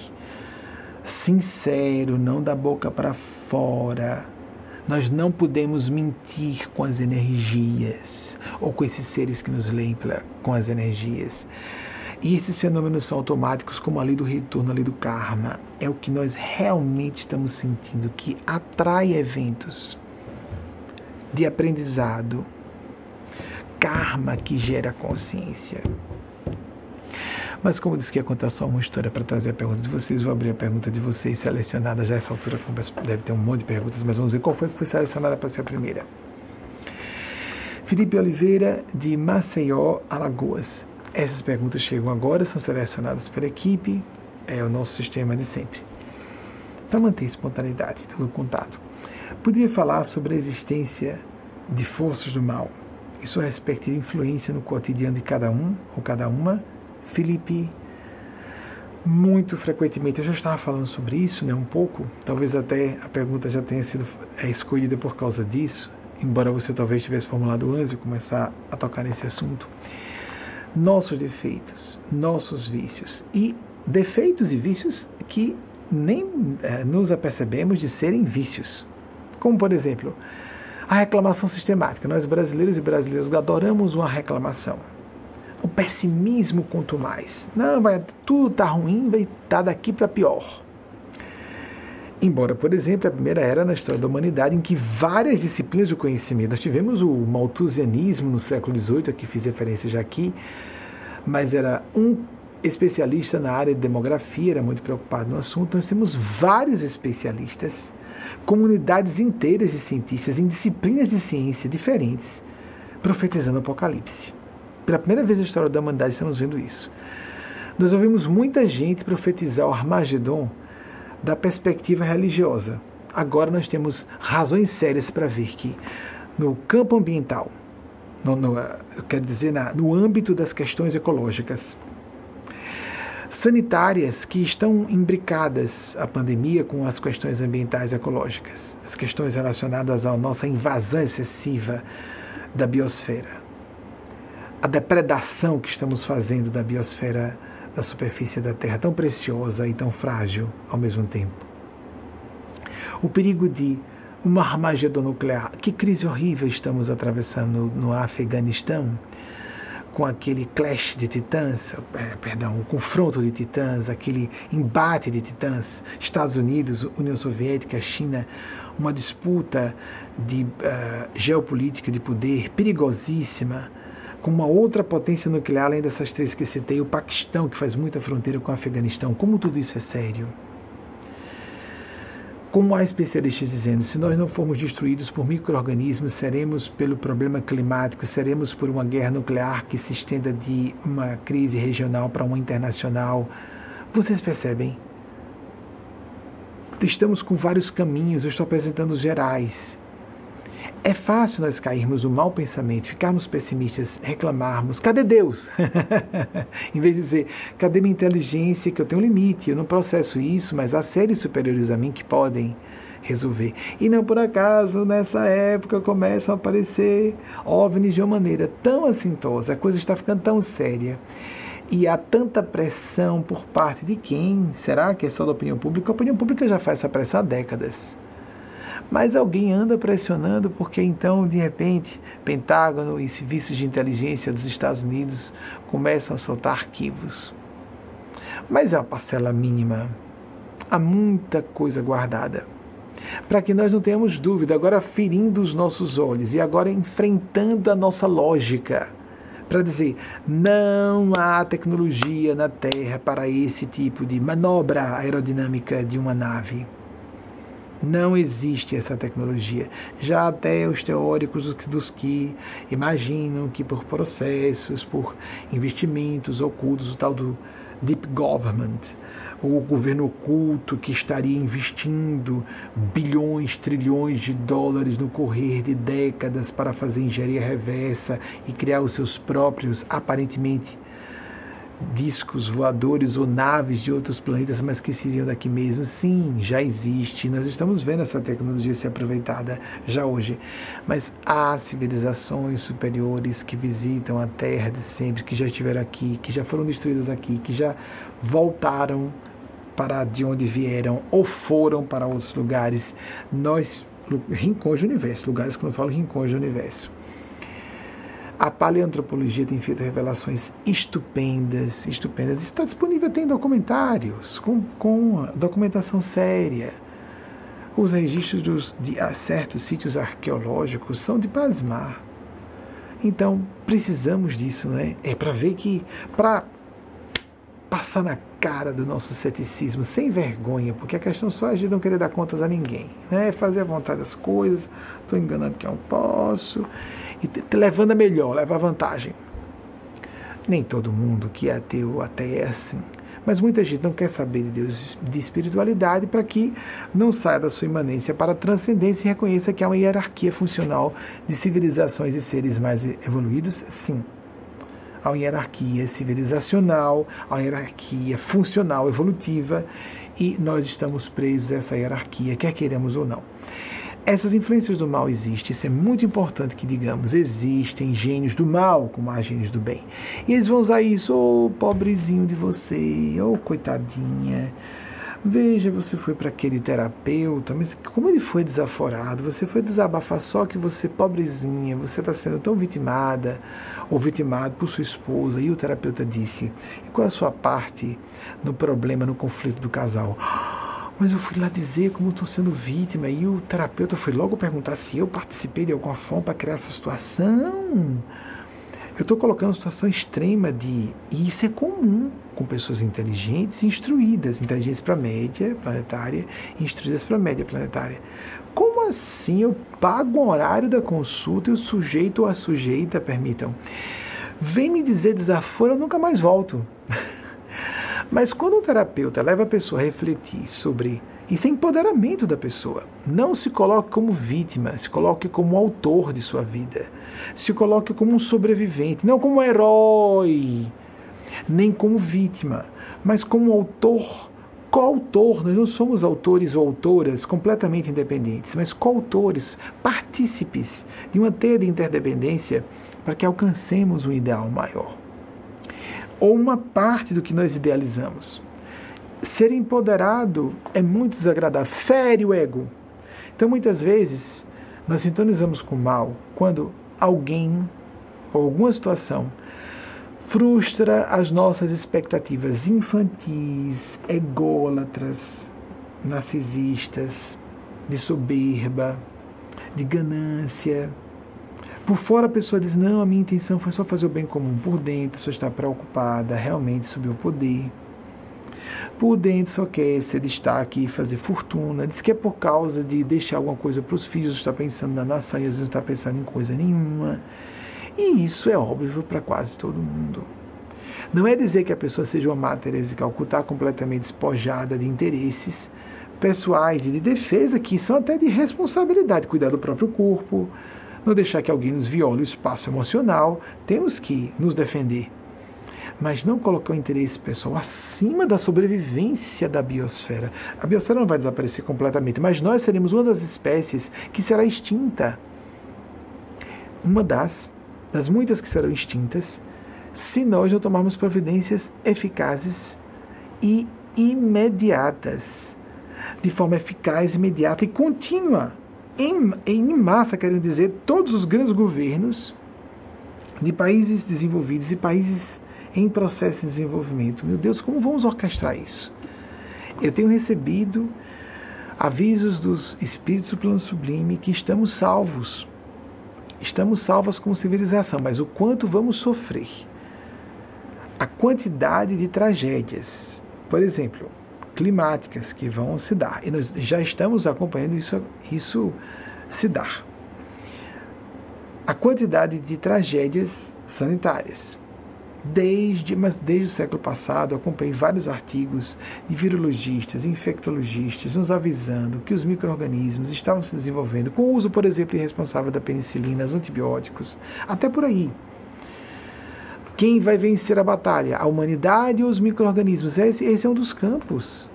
Sincero, não da boca para fora nós não podemos mentir com as energias ou com esses seres que nos leem com as energias. E esses fenômenos são automáticos, como a lei do retorno, a lei do karma. É o que nós realmente estamos sentindo, que atrai eventos de aprendizado, karma que gera consciência. Mas como disse que ia contar só uma história para trazer a pergunta de vocês, vou abrir a pergunta de vocês selecionada já essa altura, deve ter um monte de perguntas, mas vamos ver qual foi que foi selecionada para ser a primeira. Felipe Oliveira, de Maceió, Alagoas. Essas perguntas chegam agora, são selecionadas pela equipe, é o nosso sistema de sempre. Para manter espontaneidade do contato, poderia falar sobre a existência de forças do mal e sua respectiva influência no cotidiano de cada um ou cada uma Felipe, muito frequentemente, eu já estava falando sobre isso, né, um pouco, talvez até a pergunta já tenha sido é, escolhida por causa disso, embora você talvez tivesse formulado antes de começar a tocar nesse assunto. Nossos defeitos, nossos vícios e defeitos e vícios que nem é, nos apercebemos de serem vícios. Como, por exemplo, a reclamação sistemática. Nós brasileiros e brasileiros adoramos uma reclamação o pessimismo quanto mais. Não, vai, tudo está ruim, vai tá daqui para pior. Embora, por exemplo, a primeira era na história da humanidade em que várias disciplinas do conhecimento, nós tivemos o malthusianismo no século XVIII, a que fiz referência já aqui, mas era um especialista na área de demografia, era muito preocupado no assunto. Nós temos vários especialistas, comunidades inteiras de cientistas em disciplinas de ciência diferentes, profetizando o apocalipse. Pela primeira vez na história da humanidade estamos vendo isso. Nós ouvimos muita gente profetizar o Armagedon da perspectiva religiosa. Agora nós temos razões sérias para ver que no campo ambiental, no, no, eu quero dizer, na, no âmbito das questões ecológicas, sanitárias que estão imbricadas a pandemia com as questões ambientais e ecológicas, as questões relacionadas à nossa invasão excessiva da biosfera a depredação que estamos fazendo da biosfera da superfície da Terra, tão preciosa e tão frágil ao mesmo tempo. O perigo de uma armagedon nuclear. Que crise horrível estamos atravessando no, Afeganistão, com aquele clash de titãs, é, perdão, o confronto de titãs, aquele embate de titãs, Estados Unidos, União Soviética, China, uma disputa de uh, geopolítica de poder perigosíssima com uma outra potência nuclear, além dessas três que citei, o Paquistão, que faz muita fronteira com o Afeganistão. Como tudo isso é sério? Como há especialistas dizendo, se nós não formos destruídos por micro-organismos, seremos pelo problema climático, seremos por uma guerra nuclear que se estenda de uma crise regional para uma internacional. Vocês percebem? Estamos com vários caminhos, eu estou apresentando os gerais. É fácil nós cairmos no mau pensamento, ficarmos pessimistas, reclamarmos: cadê Deus? em vez de dizer: cadê minha inteligência, que eu tenho um limite, eu não processo isso, mas há seres superiores a mim que podem. resolver. E não por acaso, nessa época, começam a aparecer OVNIs de uma maneira tão assintosa, a coisa está ficando tão séria. E há tanta pressão por parte de quem? Será que é só da opinião pública? A opinião pública já faz essa pressão há décadas. Mas alguém anda pressionando porque então, de repente, Pentágono e serviços de inteligência dos Estados Unidos começam a soltar arquivos. Mas é uma parcela mínima. Há muita coisa guardada. Para que nós não tenhamos dúvida, agora ferindo os nossos olhos e agora enfrentando a nossa lógica para dizer não há tecnologia na Terra para esse tipo de manobra aerodinâmica de uma nave. Não existe essa tecnologia. Já até os teóricos dos que imaginam que por processos, por investimentos ocultos, o tal do deep government, o governo oculto que estaria investindo bilhões, trilhões de dólares no correr de décadas para fazer engenharia reversa e criar os seus próprios, aparentemente, discos voadores ou naves de outros planetas, mas que seriam daqui mesmo. Sim, já existe. Nós estamos vendo essa tecnologia ser aproveitada já hoje. Mas há civilizações superiores que visitam a Terra de sempre, que já estiveram aqui, que já foram destruídas aqui, que já voltaram para de onde vieram ou foram para outros lugares. Nós, rincões do universo, lugares quando eu falo rincões do universo a paleantropologia tem feito revelações estupendas, estupendas. Está disponível, tem documentários, com, com documentação séria. Os registros dos, de certos sítios arqueológicos são de pasmar. Então, precisamos disso, né? É para ver que, para passar na cara do nosso ceticismo sem vergonha, porque a questão só é de não querer dar contas a ninguém, né? Fazer a vontade das coisas, estou enganando que eu posso e levando a melhor, leva vantagem. Nem todo mundo que é ateu até é assim. Mas muita gente não quer saber de Deus, de espiritualidade, para que não saia da sua imanência para a transcendência e reconheça que há uma hierarquia funcional de civilizações e seres mais evoluídos, sim. Há uma hierarquia civilizacional, há uma hierarquia funcional, evolutiva, e nós estamos presos a essa hierarquia, quer queiramos ou não. Essas influências do mal existem, isso é muito importante que digamos. Existem gênios do mal, como há gênios do bem. E eles vão usar isso, ô oh, pobrezinho de você, ô oh, coitadinha. Veja, você foi para aquele terapeuta, mas como ele foi desaforado, você foi desabafar só que você, pobrezinha, você está sendo tão vitimada ou vitimado por sua esposa. E o terapeuta disse: e qual é a sua parte no problema, no conflito do casal? Mas eu fui lá dizer como estou sendo vítima e o terapeuta foi logo perguntar se eu participei de alguma forma para criar essa situação. Eu estou colocando uma situação extrema de. E isso é comum com pessoas inteligentes e instruídas, inteligentes para média planetária, instruídas para média planetária. Como assim eu pago o horário da consulta e o sujeito ou a sujeita, permitam, vem me dizer desaforo, eu nunca mais volto. Mas quando o terapeuta leva a pessoa a refletir sobre isso é empoderamento da pessoa. Não se coloque como vítima, se coloque como autor de sua vida. Se coloque como um sobrevivente, não como herói, nem como vítima, mas como autor. Coautor, nós não somos autores ou autoras completamente independentes, mas coautores, partícipes de uma teia de interdependência para que alcancemos um ideal maior ou uma parte do que nós idealizamos. Ser empoderado é muito desagradável, fere o ego. Então, muitas vezes, nós sintonizamos com o mal quando alguém ou alguma situação frustra as nossas expectativas infantis, ególatras, narcisistas, de soberba, de ganância, por fora a pessoa diz: não, a minha intenção foi só fazer o bem comum. Por dentro, pessoa está preocupada realmente sobre o poder. Por dentro só quer ser destaque e fazer fortuna. Diz que é por causa de deixar alguma coisa para os filhos, está pensando na nação e às vezes não está pensando em coisa nenhuma. E isso é óbvio para quase todo mundo. Não é dizer que a pessoa seja uma Má de Calcutá completamente despojada de interesses pessoais e de defesa que são até de responsabilidade, cuidar do próprio corpo, não deixar que alguém nos viole o espaço emocional, temos que nos defender. mas não colocar o interesse pessoal acima da sobrevivência da biosfera. A biosfera não vai desaparecer completamente, mas nós seremos uma das espécies que será extinta. Uma das, das muitas que serão extintas, se nós não tomarmos providências eficazes e imediatas, de forma eficaz, imediata e contínua. Em, em massa, querendo dizer, todos os grandes governos de países desenvolvidos e países em processo de desenvolvimento. Meu Deus, como vamos orquestrar isso? Eu tenho recebido avisos dos espíritos do plano sublime que estamos salvos. Estamos salvos como civilização, mas o quanto vamos sofrer? A quantidade de tragédias, por exemplo, climáticas que vão se dar. E nós já estamos acompanhando isso, isso se dar. A quantidade de tragédias sanitárias Desde, mas desde o século passado, acompanhei vários artigos de virologistas, infectologistas, nos avisando que os micro-organismos estavam se desenvolvendo com o uso, por exemplo, irresponsável da penicilina, os antibióticos, até por aí. Quem vai vencer a batalha? A humanidade ou os micro-organismos? Esse, esse é um dos campos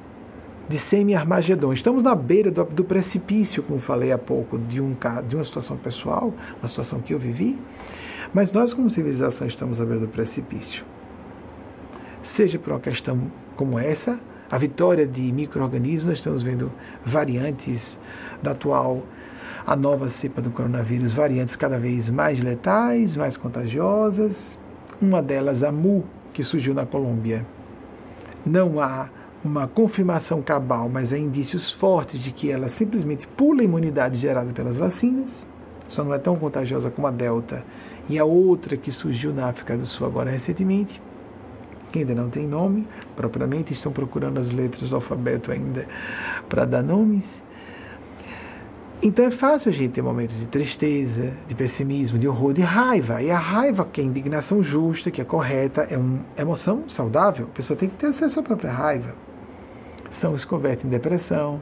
de semi-armagedon. Estamos na beira do, do, precipício, como falei há pouco, de, um, de uma situação pessoal, uma situação que eu vivi. Mas nós, como civilização, estamos à beira do precipício. Seja por uma questão como essa, a vitória de micro-organismos, nós estamos vendo variantes da atual, a nova cepa do coronavírus, variantes cada vez mais letais, mais contagiosas. Uma delas, a MU, que surgiu na Colômbia. Não há uma confirmação cabal, mas há indícios fortes de que ela simplesmente pula a imunidade gerada pelas vacinas. Só não é tão contagiosa como a Delta e a outra que surgiu na África do Sul agora recentemente, que ainda não tem nome propriamente, estão procurando as letras do alfabeto ainda para dar nomes. Então é fácil a gente ter momentos de tristeza, de pessimismo, de horror, de raiva. E a raiva, que é a indignação justa, que é correta, é uma emoção saudável. A pessoa tem que ter acesso à própria raiva. Senão se converte em depressão,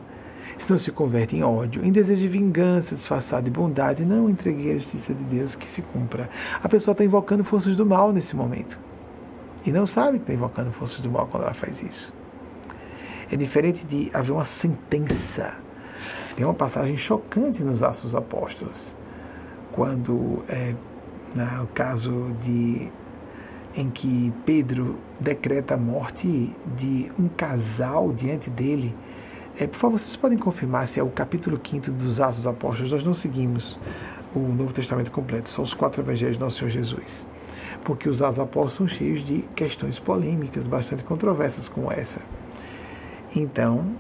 senão se converte em ódio, em desejo de vingança disfarçado de bondade. Não entreguei a justiça de Deus que se cumpra. A pessoa está invocando forças do mal nesse momento. E não sabe que está invocando forças do mal quando ela faz isso. É diferente de haver uma sentença. Tem uma passagem chocante nos Atos Apóstolos, quando é né, o caso de em que Pedro decreta a morte de um casal diante dele é, por favor, vocês podem confirmar se é o capítulo 5 dos Atos dos Apóstolos. Nós não seguimos o Novo Testamento completo, são os quatro evangelhos do nosso Senhor Jesus. Porque os Atos dos Apóstolos são cheios de questões polêmicas, bastante controversas como essa. Então,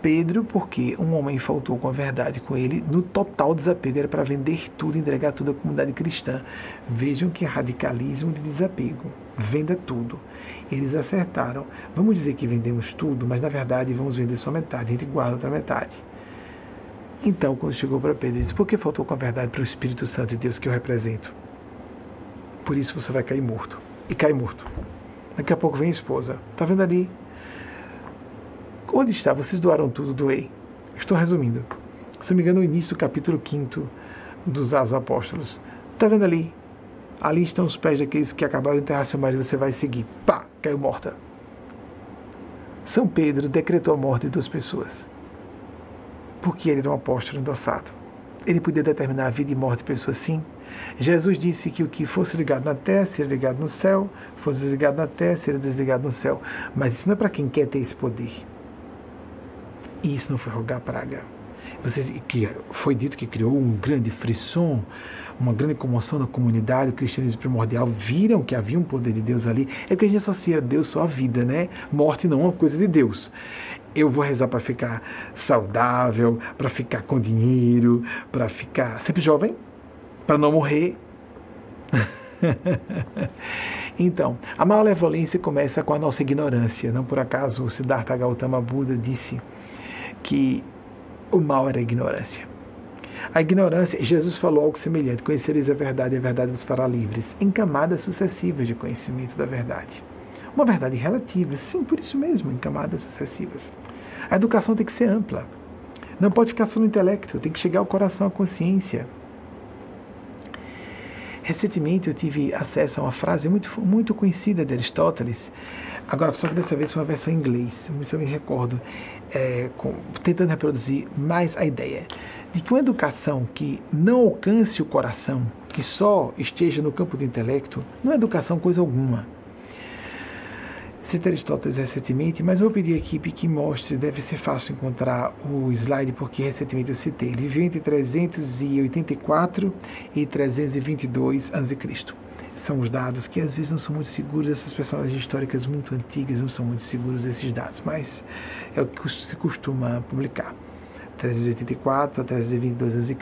Pedro, porque um homem faltou com a verdade com ele, no total desapego, era para vender tudo, entregar tudo à comunidade cristã. Vejam que radicalismo de desapego. Venda tudo. Eles acertaram. Vamos dizer que vendemos tudo, mas na verdade vamos vender só metade, a gente guarda outra metade. Então, quando chegou para Pedro, ele disse: Por que faltou com a verdade para o Espírito Santo de Deus que eu represento? Por isso você vai cair morto. E cai morto. Daqui a pouco vem a esposa. Está vendo ali? Onde está? Vocês doaram tudo, doei. Estou resumindo. Se não me engano, no início do capítulo 5 dos Atos Apóstolos. Está vendo ali? Ali estão os pés daqueles que acabaram de enterrar seu marido. Você vai seguir. Pá! Caiu morta. São Pedro decretou a morte de duas pessoas. Porque ele era um apóstolo endossado. Ele podia determinar a vida e morte de pessoas sim. Jesus disse que o que fosse ligado na terra seria ligado no céu, fosse desligado na terra seria desligado no céu. Mas isso não é para quem quer ter esse poder. E isso não foi rogar praga. Você, que foi dito que criou um grande frisson, uma grande comoção na comunidade, o cristianismo primordial, viram que havia um poder de Deus ali. É que a gente associa Deus só à vida, né? Morte não é uma coisa de Deus. Eu vou rezar para ficar saudável, para ficar com dinheiro, para ficar sempre jovem, para não morrer. então, a malevolência começa com a nossa ignorância. Não por acaso o Siddhartha Gautama Buda disse que o mal era a ignorância. A ignorância, Jesus falou algo semelhante: conhecereis a verdade e a verdade vos fará livres, em camadas sucessivas de conhecimento da verdade. Uma verdade relativa, sim, por isso mesmo, em camadas sucessivas. A educação tem que ser ampla. Não pode ficar só no intelecto, tem que chegar ao coração, à consciência. Recentemente eu tive acesso a uma frase muito, muito conhecida de Aristóteles, agora só que dessa vez foi uma versão em inglês, se eu me recordo, é, com, tentando reproduzir mais a ideia de que uma educação que não alcance o coração, que só esteja no campo do intelecto, não é educação coisa alguma. Citei Aristóteles recentemente, mas vou pedir à equipe que mostre, deve ser fácil encontrar o slide, porque recentemente eu citei. Ele viveu entre 384 e 322 a.C. São os dados que às vezes não são muito seguros, essas personagens históricas muito antigas não são muito seguros esses dados, mas é o que se costuma publicar. 384 a 322 a.C.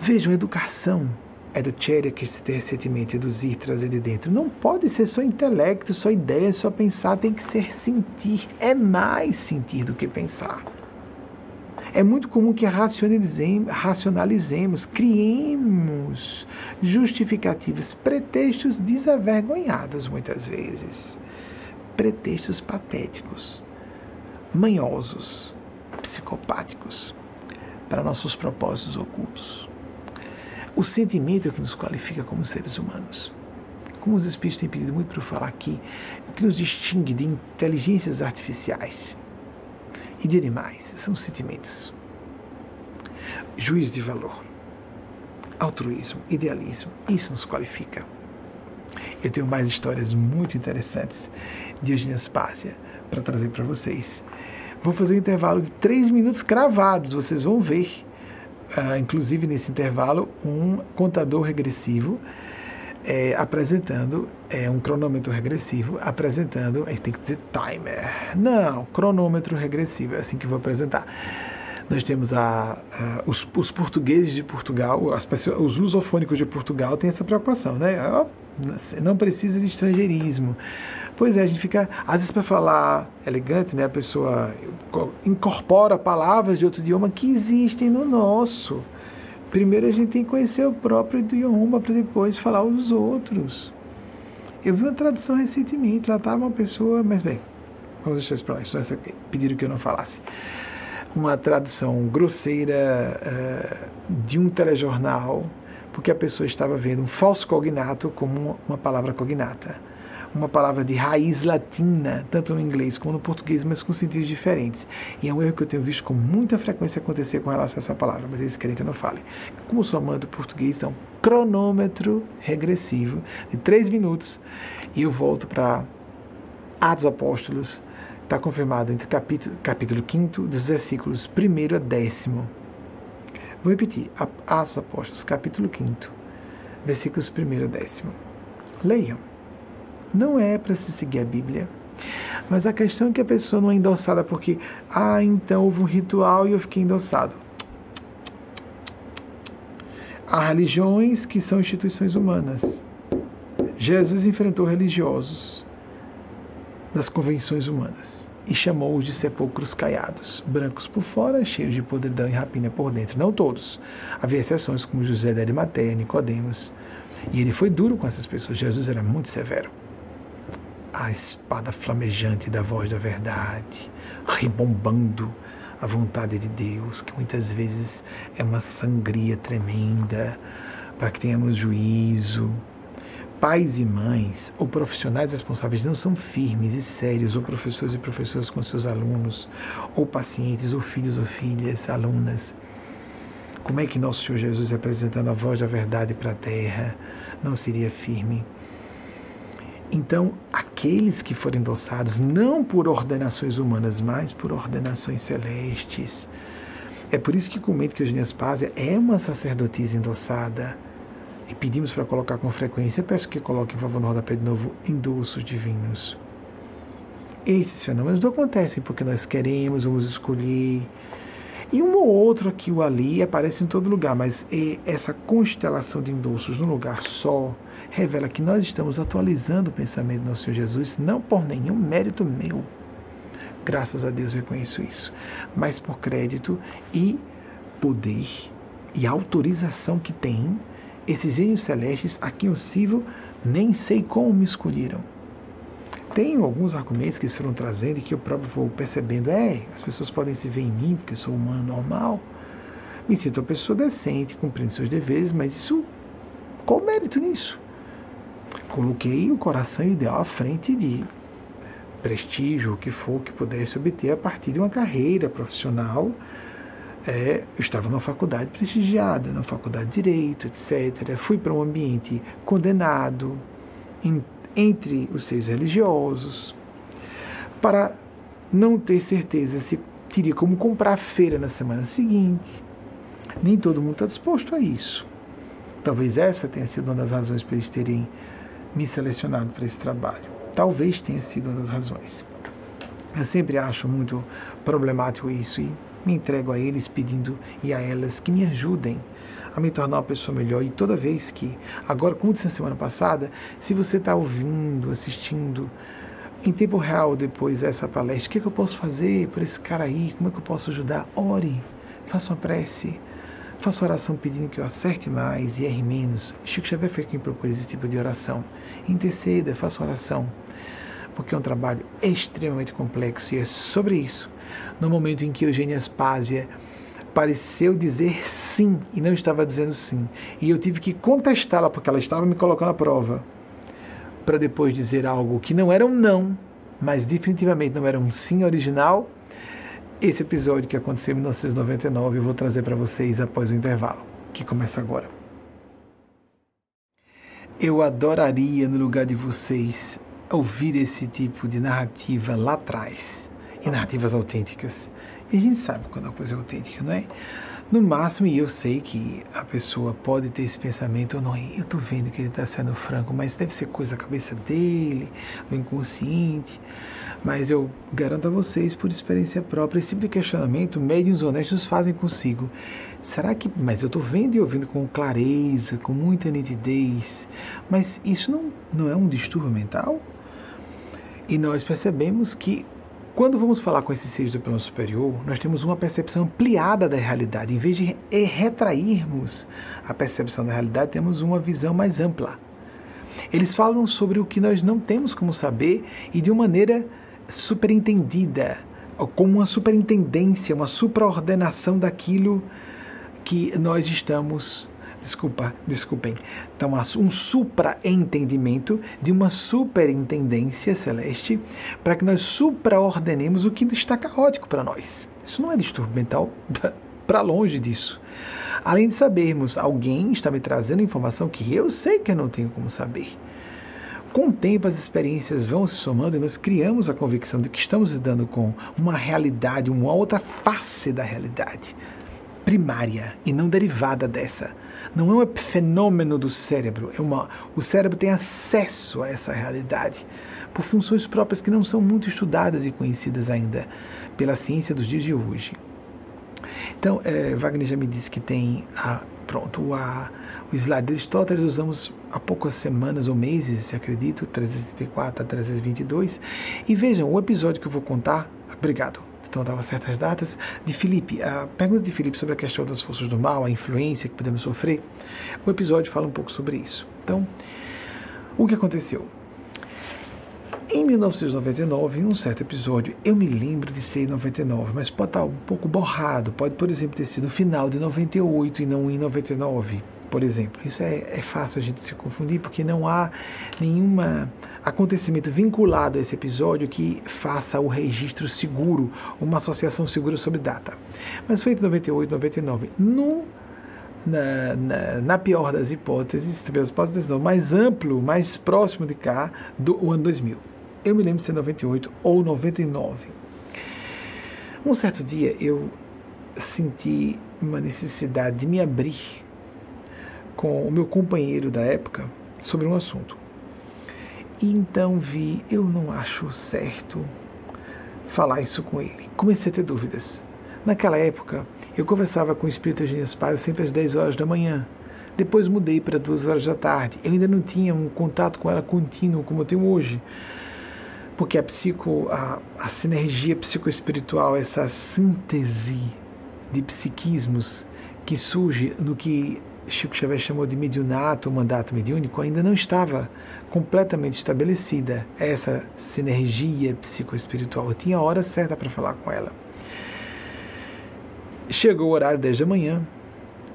Vejam, educação é do Tcheria que se tem recentemente, reduzir, trazer de dentro. Não pode ser só intelecto, só ideia, só pensar, tem que ser sentir. É mais sentir do que pensar. É muito comum que racionalizemos, criemos justificativas, pretextos desavergonhados muitas vezes, pretextos patéticos, manhosos, psicopáticos para nossos propósitos ocultos. O sentimento é o que nos qualifica como seres humanos. Como os espíritos têm pedido muito para eu falar aqui, o que nos distingue de inteligências artificiais e de animais são os sentimentos. Juízo de valor, altruísmo, idealismo, isso nos qualifica. Eu tenho mais histórias muito interessantes de Eugênia Spásia para trazer para vocês. Vou fazer um intervalo de três minutos cravados, vocês vão ver uh, inclusive nesse intervalo, um contador regressivo é, apresentando é, um cronômetro regressivo, apresentando, a gente tem que dizer timer. Não, cronômetro regressivo, é assim que vou apresentar. Nós temos a, a os, os, portugueses de Portugal, as pessoas, os lusofônicos de Portugal têm essa preocupação, né? Não precisa de estrangeirismo. Pois é, a gente fica, às vezes, para falar elegante, né, a pessoa incorpora palavras de outro idioma que existem no nosso. Primeiro a gente tem que conhecer o próprio idioma para depois falar os outros. Eu vi uma tradução recentemente, lá estava uma pessoa, mas bem, vamos deixar isso para lá, isso essa pediram que eu não falasse. Uma tradução grosseira uh, de um telejornal, porque a pessoa estava vendo um falso cognato como uma palavra cognata uma palavra de raiz latina, tanto no inglês como no português, mas com sentidos diferentes. E é um erro que eu tenho visto com muita frequência acontecer com relação a essa palavra, mas eles querem que eu não fale. Como sou amante do português, é um cronômetro regressivo de três minutos e eu volto para Atos Apóstolos, está confirmado entre capítulo, capítulo 5 dos versículos 1 a décimo. Vou repetir, Atos Apóstolos, capítulo 5, versículos 1 a décimo. Leiam. Não é para se seguir a Bíblia. Mas a questão é que a pessoa não é endossada porque, ah, então houve um ritual e eu fiquei endossado. Há religiões que são instituições humanas. Jesus enfrentou religiosos das convenções humanas e chamou-os de sepulcros caiados, brancos por fora, cheios de podridão e rapina por dentro. Não todos. Havia exceções como José de Arimateia, Nicodemos. E ele foi duro com essas pessoas. Jesus era muito severo a espada flamejante da voz da verdade, rebombando a vontade de Deus, que muitas vezes é uma sangria tremenda, para que tenhamos juízo. Pais e mães ou profissionais responsáveis não são firmes e sérios, ou professores e professoras com seus alunos, ou pacientes, ou filhos ou filhas, alunas. Como é que nosso Senhor Jesus, representando a voz da verdade para a terra, não seria firme? Então, aqueles que forem endossados não por ordenações humanas, mas por ordenações celestes. É por isso que comento que Eugênia Spásia é uma sacerdotisa endossada. E pedimos para colocar com frequência. Peço que coloque, por favor, no rodapé de novo, endossos divinos. Esses fenômenos não acontecem porque nós queremos, vamos escolher. E um ou outro aqui ou ali aparece em todo lugar, mas essa constelação de endossos num lugar só, revela que nós estamos atualizando o pensamento do nosso Senhor Jesus, não por nenhum mérito meu. Graças a Deus reconheço isso, mas por crédito e poder e autorização que tem esses gênios celestes a quem eu sirvo, nem sei como me escolheram. Tenho alguns argumentos que eles foram trazendo e que eu próprio vou percebendo. É, as pessoas podem se ver em mim porque eu sou humano normal. Me sinto uma pessoa decente, cumprindo seus deveres, mas isso Qual mérito nisso? Coloquei o coração ideal à frente de prestígio, o que for que pudesse obter a partir de uma carreira profissional. É, eu estava numa faculdade prestigiada, na faculdade de Direito, etc. Fui para um ambiente condenado em, entre os seus religiosos, para não ter certeza se teria como comprar a feira na semana seguinte. Nem todo mundo está disposto a isso. Talvez essa tenha sido uma das razões para eles terem me selecionado para esse trabalho. Talvez tenha sido uma das razões. Eu sempre acho muito problemático isso e me entrego a eles pedindo e a elas que me ajudem a me tornar uma pessoa melhor. E toda vez que, agora, como disse na semana passada, se você está ouvindo, assistindo em tempo real depois essa palestra, o que, é que eu posso fazer por esse cara aí? Como é que eu posso ajudar? Ore, faça uma prece, faça oração pedindo que eu acerte mais e erre menos. Chico Xavier foi quem propôs esse tipo de oração. Interceda, faça oração, porque é um trabalho extremamente complexo e é sobre isso. No momento em que Eugênia Aspásia pareceu dizer sim e não estava dizendo sim, e eu tive que contestá-la porque ela estava me colocando à prova para depois dizer algo que não era um não, mas definitivamente não era um sim original, esse episódio que aconteceu em 1999 eu vou trazer para vocês após o intervalo, que começa agora. Eu adoraria, no lugar de vocês, ouvir esse tipo de narrativa lá atrás, e narrativas autênticas. E a gente sabe quando a coisa é autêntica, não é? No máximo, e eu sei que a pessoa pode ter esse pensamento, não, eu estou vendo que ele está sendo franco, mas deve ser coisa da cabeça dele, do inconsciente. Mas eu garanto a vocês, por experiência própria, esse de questionamento, médiums honestos fazem consigo. Será que. Mas eu estou vendo e ouvindo com clareza, com muita nitidez. Mas isso não, não é um distúrbio mental? E nós percebemos que quando vamos falar com esses seres do plano superior, nós temos uma percepção ampliada da realidade. Em vez de retrairmos a percepção da realidade, temos uma visão mais ampla. Eles falam sobre o que nós não temos como saber e de uma maneira superentendida, com uma superintendência, uma supraordenação daquilo que nós estamos desculpa, desculpem. Então, um supraentendimento de uma superintendência celeste para que nós supraordenemos o que está caótico para nós. Isso não é distúrbio mental, para longe disso. Além de sabermos, alguém está me trazendo informação que eu sei que eu não tenho como saber. Com o tempo, as experiências vão se somando e nós criamos a convicção de que estamos lidando com uma realidade, uma outra face da realidade primária e não derivada dessa não é um fenômeno do cérebro, é uma, o cérebro tem acesso a essa realidade por funções próprias que não são muito estudadas e conhecidas ainda pela ciência dos dias de hoje. Então, é, Wagner já me disse que tem a, pronto, a, o slide de Aristóteles, usamos há poucas semanas ou meses, se acredito, 334 a 322. E vejam, o episódio que eu vou contar, obrigado, então dava certas datas, de Felipe. A pergunta de Felipe sobre a questão das forças do mal, a influência que podemos sofrer, o episódio fala um pouco sobre isso. Então, o que aconteceu? Em 1999, em um certo episódio, eu me lembro de ser em 99, mas pode estar um pouco borrado. Pode, por exemplo, ter sido final de 98 e não em 99 por exemplo. Isso é, é fácil a gente se confundir porque não há nenhum acontecimento vinculado a esse episódio que faça o registro seguro, uma associação segura sobre data. Mas foi entre 98 e 99. No, na, na, na, pior das hipóteses, das hipóteses não, mais amplo, mais próximo de cá, do ano 2000. Eu me lembro de ser 98 ou 99. Um certo dia eu senti uma necessidade de me abrir com o meu companheiro da época sobre um assunto. E então vi, eu não acho certo falar isso com ele. Comecei a ter dúvidas. Naquela época, eu conversava com o espírito Eugênia Spaz sempre às 10 horas da manhã. Depois mudei para 2 horas da tarde. Eu ainda não tinha um contato com ela contínuo como eu tenho hoje. Porque a psico, a, a sinergia psicoespiritual, essa síntese de psiquismos que surge no que Chico Xavier chamou de mediunato, mandato mediúnico, ainda não estava completamente estabelecida essa sinergia psicoespiritual. Eu tinha a hora certa para falar com ela. Chegou o horário 10 da manhã,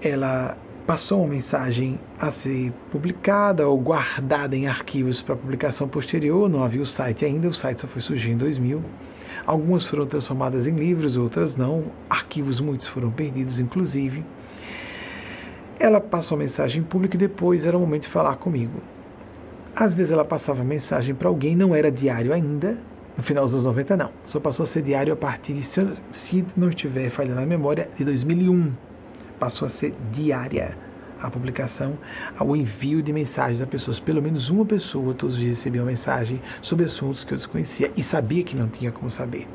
ela passou uma mensagem a ser publicada ou guardada em arquivos para publicação posterior, não havia o site ainda, o site só foi surgir em 2000. Algumas foram transformadas em livros, outras não. Arquivos muitos foram perdidos, inclusive. Ela passou a mensagem pública e depois era o momento de falar comigo. Às vezes ela passava mensagem para alguém, não era diário ainda, no final dos anos 90 não. Só passou a ser diário a partir de, se não estiver falhando a memória, de 2001. Passou a ser diária a publicação, o envio de mensagens a pessoas. Pelo menos uma pessoa todos os dias recebia uma mensagem sobre assuntos que eu desconhecia e sabia que não tinha como saber.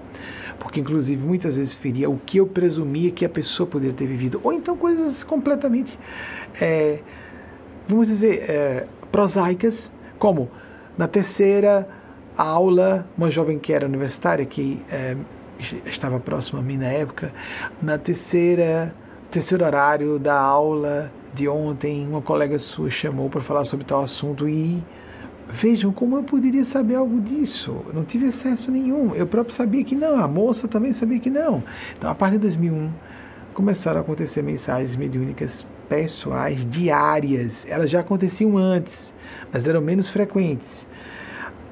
Porque, inclusive, muitas vezes feria o que eu presumia que a pessoa poderia ter vivido, ou então coisas completamente, é, vamos dizer, é, prosaicas, como na terceira aula, uma jovem que era universitária, que é, estava próxima a mim na época, na terceira terceiro horário da aula de ontem, uma colega sua chamou para falar sobre tal assunto e vejam como eu poderia saber algo disso. Eu não tive acesso nenhum. Eu próprio sabia que não, a moça também sabia que não. Então, a partir de 2001, começaram a acontecer mensagens mediúnicas pessoais diárias. Elas já aconteciam antes, mas eram menos frequentes.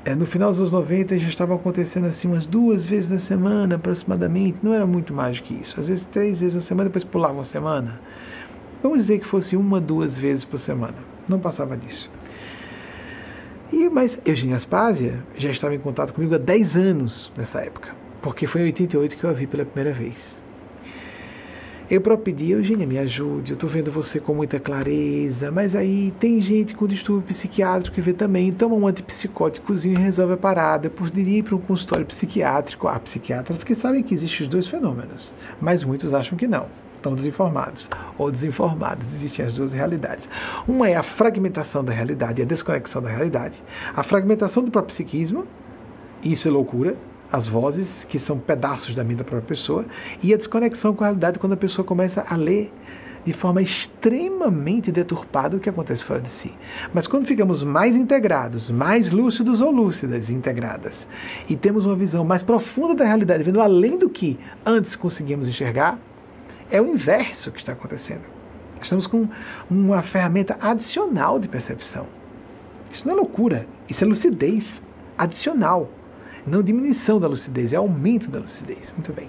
É, no final dos anos 90 já estavam acontecendo assim umas duas vezes na semana aproximadamente, não era muito mais do que isso. Às vezes três vezes na semana, depois pulava uma semana. Vamos dizer que fosse uma, duas vezes por semana. Não passava disso. E, mas Eugênia Aspásia já estava em contato comigo há 10 anos nessa época, porque foi em 88 que eu a vi pela primeira vez. Eu próprio pedi, Eugênia, me ajude, eu estou vendo você com muita clareza, mas aí tem gente com distúrbio psiquiátrico que vê também, toma um antipsicóticozinho e resolve a parada. Poderia ir para um consultório psiquiátrico. Há psiquiatras que sabem que existem os dois fenômenos, mas muitos acham que não estão desinformados ou desinformados. Existem as duas realidades. Uma é a fragmentação da realidade a desconexão da realidade. A fragmentação do próprio psiquismo, isso é loucura, as vozes, que são pedaços da mente da própria pessoa, e a desconexão com a realidade quando a pessoa começa a ler de forma extremamente deturpada o que acontece fora de si. Mas quando ficamos mais integrados, mais lúcidos ou lúcidas integradas, e temos uma visão mais profunda da realidade, vendo além do que antes conseguimos enxergar, é o inverso que está acontecendo. Estamos com uma ferramenta adicional de percepção. Isso não é loucura, isso é lucidez adicional. Não diminuição da lucidez, é aumento da lucidez. Muito bem.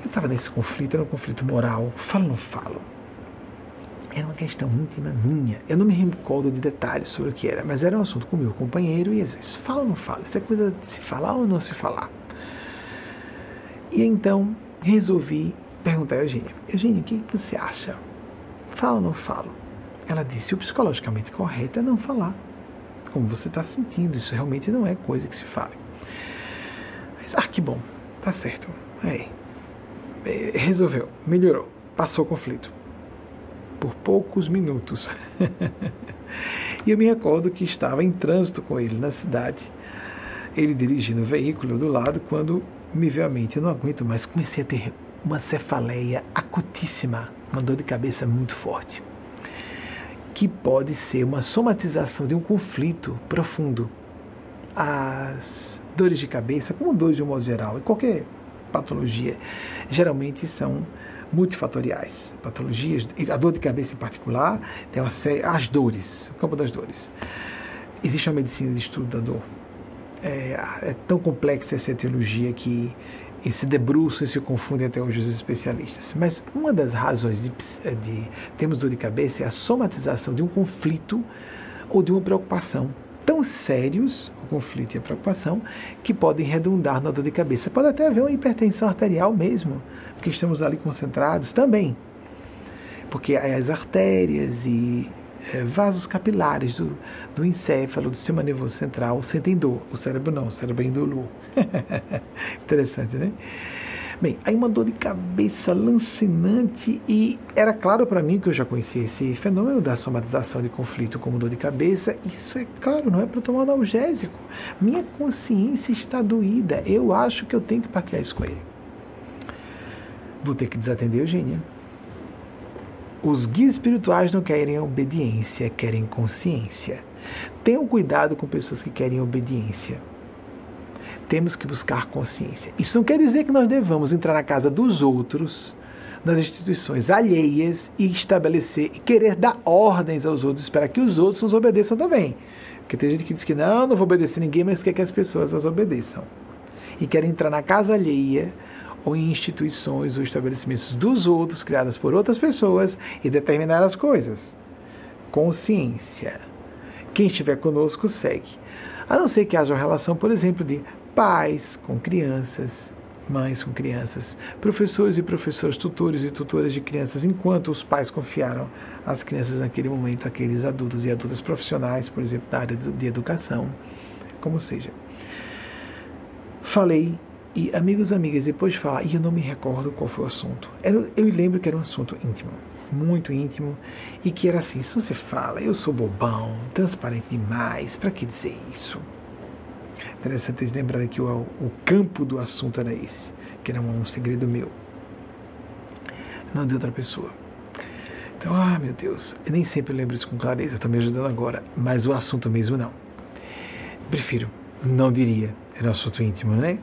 Eu estava nesse conflito, era um conflito moral. Falo ou não falo? Era uma questão íntima minha. Eu não me recordo de detalhes sobre o que era, mas era um assunto com o meu companheiro e às vezes, fala ou não fala? Isso é coisa de se falar ou não se falar? E então resolvi perguntar a Eugênia: Eugênia, o que você acha? Fala ou não falo? Ela disse: o psicologicamente correto é não falar. Como você está sentindo, isso realmente não é coisa que se fale. Mas, ah, que bom, tá certo. Aí, é, resolveu, melhorou, passou o conflito. Por poucos minutos. e eu me recordo que estava em trânsito com ele na cidade, ele dirigindo o veículo do lado, quando me veio à mente: eu não aguento mais, comecei a ter uma cefaleia acutíssima, uma dor de cabeça muito forte, que pode ser uma somatização de um conflito profundo. As dores de cabeça, como dores de um modo geral, e qualquer patologia, geralmente são multifatoriais. Patologias, a dor de cabeça em particular, tem uma série, as dores, o campo das dores. Existe uma medicina de estudo da dor. É, é tão complexa essa etiologia que e se debruçam e se confundem até hoje os especialistas. Mas uma das razões de, de termos dor de cabeça é a somatização de um conflito ou de uma preocupação tão sérios, o conflito e a preocupação, que podem redundar na dor de cabeça. Pode até haver uma hipertensão arterial mesmo, porque estamos ali concentrados também. Porque as artérias e é, vasos capilares do, do encéfalo, do sistema nervoso central, sentem dor. O cérebro não, o cérebro é. Interessante, né? Bem, aí uma dor de cabeça lancinante e era claro para mim que eu já conhecia esse fenômeno da somatização de conflito como dor de cabeça. Isso é claro, não é para tomar analgésico. Minha consciência está doída. Eu acho que eu tenho que partilhar isso com ele. Vou ter que desatender Eugênia. Os guias espirituais não querem obediência, querem consciência. Tenham cuidado com pessoas que querem obediência. Temos que buscar consciência. Isso não quer dizer que nós devamos entrar na casa dos outros, nas instituições alheias e estabelecer e querer dar ordens aos outros para que os outros nos obedeçam também. Porque tem gente que diz que não, não vou obedecer ninguém, mas quer que as pessoas as obedeçam. E quer entrar na casa alheia ou em instituições ou estabelecimentos dos outros, criadas por outras pessoas, e determinar as coisas. Consciência. Quem estiver conosco segue. A não ser que haja uma relação, por exemplo, de pais com crianças, mães com crianças, professores e professores, tutores e tutoras de crianças, enquanto os pais confiaram as crianças naquele momento àqueles adultos e adultas profissionais, por exemplo, da área de educação, como seja. Falei e amigos e amigas, depois de falar, e eu não me recordo qual foi o assunto. Era, eu lembro que era um assunto íntimo, muito íntimo, e que era assim: se você fala, eu sou bobão, transparente demais, para que dizer isso? Interessante lembrar que o, o campo do assunto era esse, que era um, um segredo meu, não de outra pessoa. Então, ah, meu Deus, eu nem sempre lembro isso com clareza, estou me ajudando agora, mas o assunto mesmo não. Prefiro, não diria, era um assunto íntimo, né?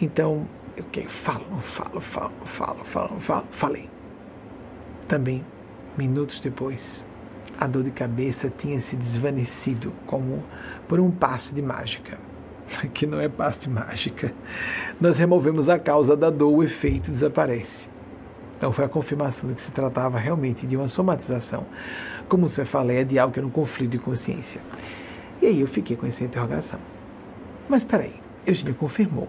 Então, eu que falo, falo, falo, falo, falo, falo, falei. Também, minutos depois, a dor de cabeça tinha se desvanecido como por um passe de mágica. Que não é passe de mágica. Nós removemos a causa da dor, o efeito desaparece. Então foi a confirmação de que se tratava realmente de uma somatização. Como você fala, é de algo que era um conflito de consciência. E aí eu fiquei com essa interrogação. Mas peraí, Eugênio confirmou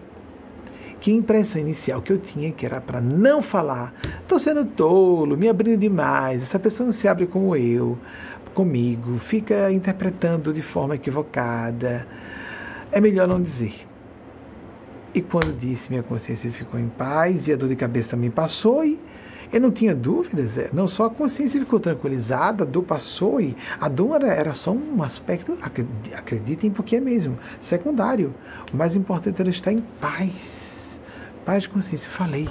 que impressão inicial que eu tinha, que era para não falar, estou sendo tolo, me abrindo demais, essa pessoa não se abre como eu, comigo, fica interpretando de forma equivocada, é melhor não dizer. E quando disse, minha consciência ficou em paz e a dor de cabeça também passou e eu não tinha dúvidas, é, não só a consciência ficou tranquilizada, a dor passou e a dor era, era só um aspecto, acreditem porque é mesmo, secundário. O mais importante era estar em paz paz de consciência. Falei,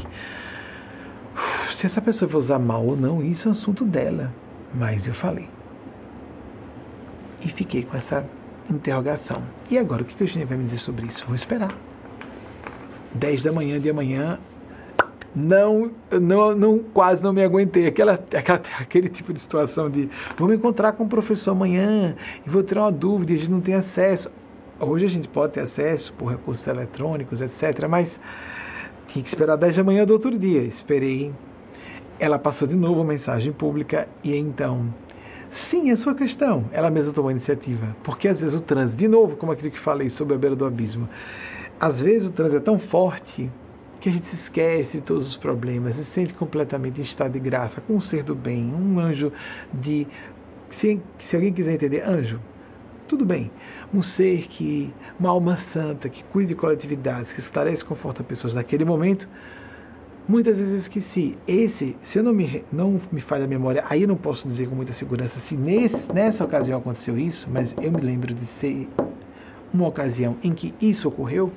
se essa pessoa vai usar mal ou não, isso é assunto dela. Mas eu falei. E fiquei com essa interrogação. E agora, o que, o Eugênio vai me dizer sobre isso? Vou esperar. 10 da manhã de amanhã, não, não, não, quase não me aguentei. Aquela, aquela, aquele tipo de situação de vou me encontrar com o professor amanhã e vou ter uma dúvida, a gente não tem acesso. Hoje a gente pode ter acesso por recursos eletrônicos, etc. Mas tinha que esperar 10 da manhã do outro dia. Esperei. Ela passou de novo a mensagem pública e então. Sim, é sua questão. Ela mesma tomou a iniciativa. Porque às vezes o trânsito, de novo, como aquilo que falei sobre a beira do abismo, às vezes o trânsito é tão forte que a gente se esquece de todos os problemas, se sente completamente em estado de graça, com um ser do bem, um anjo de. Se, se alguém quiser entender, anjo, tudo bem um ser que, uma alma santa, que cuida de coletividades, que esclarece e conforta pessoas naquele momento, muitas vezes esqueci. Esse, se eu não me, não me falha a memória, aí eu não posso dizer com muita segurança se nesse, nessa ocasião aconteceu isso, mas eu me lembro de ser uma ocasião em que isso ocorreu.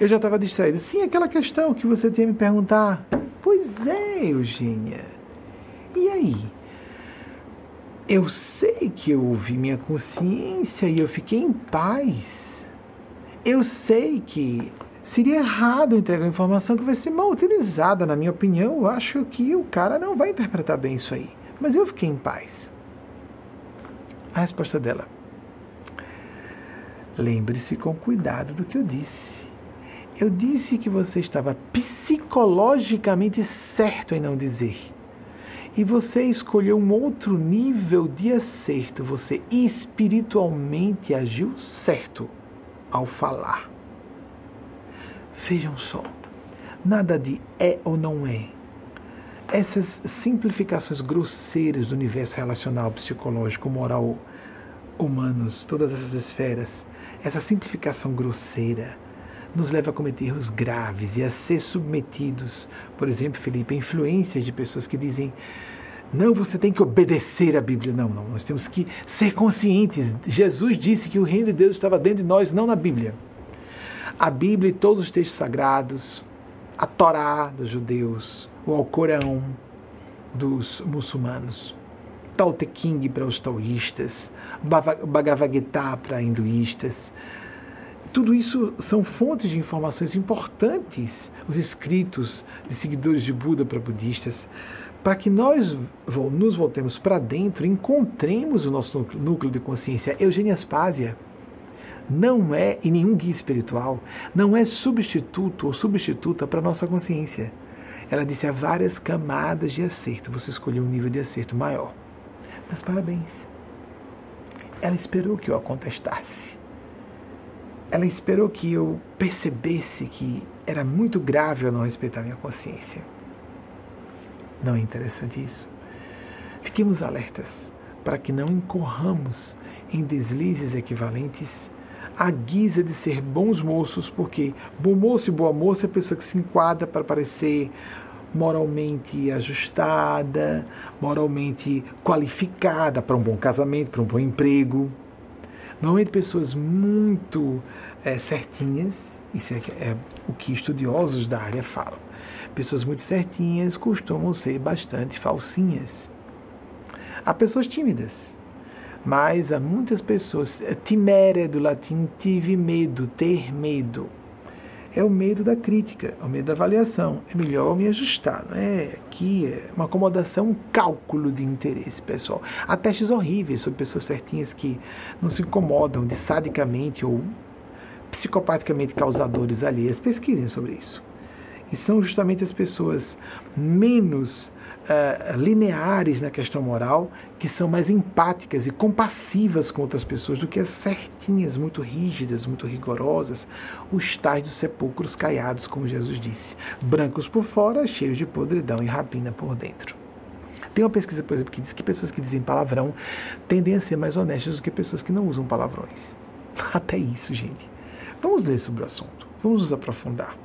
Eu já estava distraído. Sim, aquela questão que você tinha me perguntar. Pois é, Eugênia. E aí? Eu sei que eu ouvi minha consciência e eu fiquei em paz. Eu sei que seria errado entregar informação que vai ser mal utilizada, na minha opinião. Eu acho que o cara não vai interpretar bem isso aí. Mas eu fiquei em paz. A resposta dela. Lembre-se com cuidado do que eu disse. Eu disse que você estava psicologicamente certo em não dizer e você escolheu um outro nível de acerto, você espiritualmente agiu certo ao falar. Vejam só, nada de é ou não é. Essas simplificações grosseiras do universo relacional, psicológico, moral, humanos, todas essas esferas, essa simplificação grosseira nos leva a cometer erros graves e a ser submetidos, por exemplo, Felipe, influências de pessoas que dizem não, você tem que obedecer à Bíblia. Não, não. Nós temos que ser conscientes. Jesus disse que o reino de Deus estava dentro de nós, não na Bíblia. A Bíblia e todos os textos sagrados, a Torá dos judeus, o Alcorão dos muçulmanos, Tao Te para os taoístas, Bhagavad Gita para hinduístas, tudo isso são fontes de informações importantes, os escritos de seguidores de Buda para budistas, para que nós nos voltemos para dentro, encontremos o nosso núcleo de consciência. Eugênia Aspásia não é, e nenhum guia espiritual, não é substituto ou substituta para a nossa consciência. Ela disse há várias camadas de acerto. Você escolheu um nível de acerto maior. Mas parabéns. Ela esperou que eu a contestasse. Ela esperou que eu percebesse que era muito grave eu não respeitar minha consciência. Não é interessante isso? Fiquemos alertas para que não incorramos em deslizes equivalentes à guisa de ser bons moços, porque bom moço e boa moça é a pessoa que se enquadra para parecer moralmente ajustada, moralmente qualificada para um bom casamento, para um bom emprego. Normalmente pessoas muito é, certinhas, isso é, é o que estudiosos da área falam. Pessoas muito certinhas costumam ser bastante falsinhas. Há pessoas tímidas, mas há muitas pessoas. Timere do latim tive medo, ter medo é o medo da crítica, é o medo da avaliação. É melhor me ajustar, é? Aqui é uma acomodação, um cálculo de interesse pessoal. Há testes horríveis sobre pessoas certinhas que não se incomodam de sadicamente ou psicopaticamente causadores alheias. Pesquisem sobre isso. E são justamente as pessoas menos uh, lineares na questão moral, que são mais empáticas e compassivas com outras pessoas do que as certinhas, muito rígidas, muito rigorosas, os tais dos sepulcros caiados, como Jesus disse, brancos por fora, cheios de podridão e rapina por dentro. Tem uma pesquisa, por exemplo, que diz que pessoas que dizem palavrão tendem a ser mais honestas do que pessoas que não usam palavrões. Até isso, gente. Vamos ler sobre o assunto. Vamos nos aprofundar.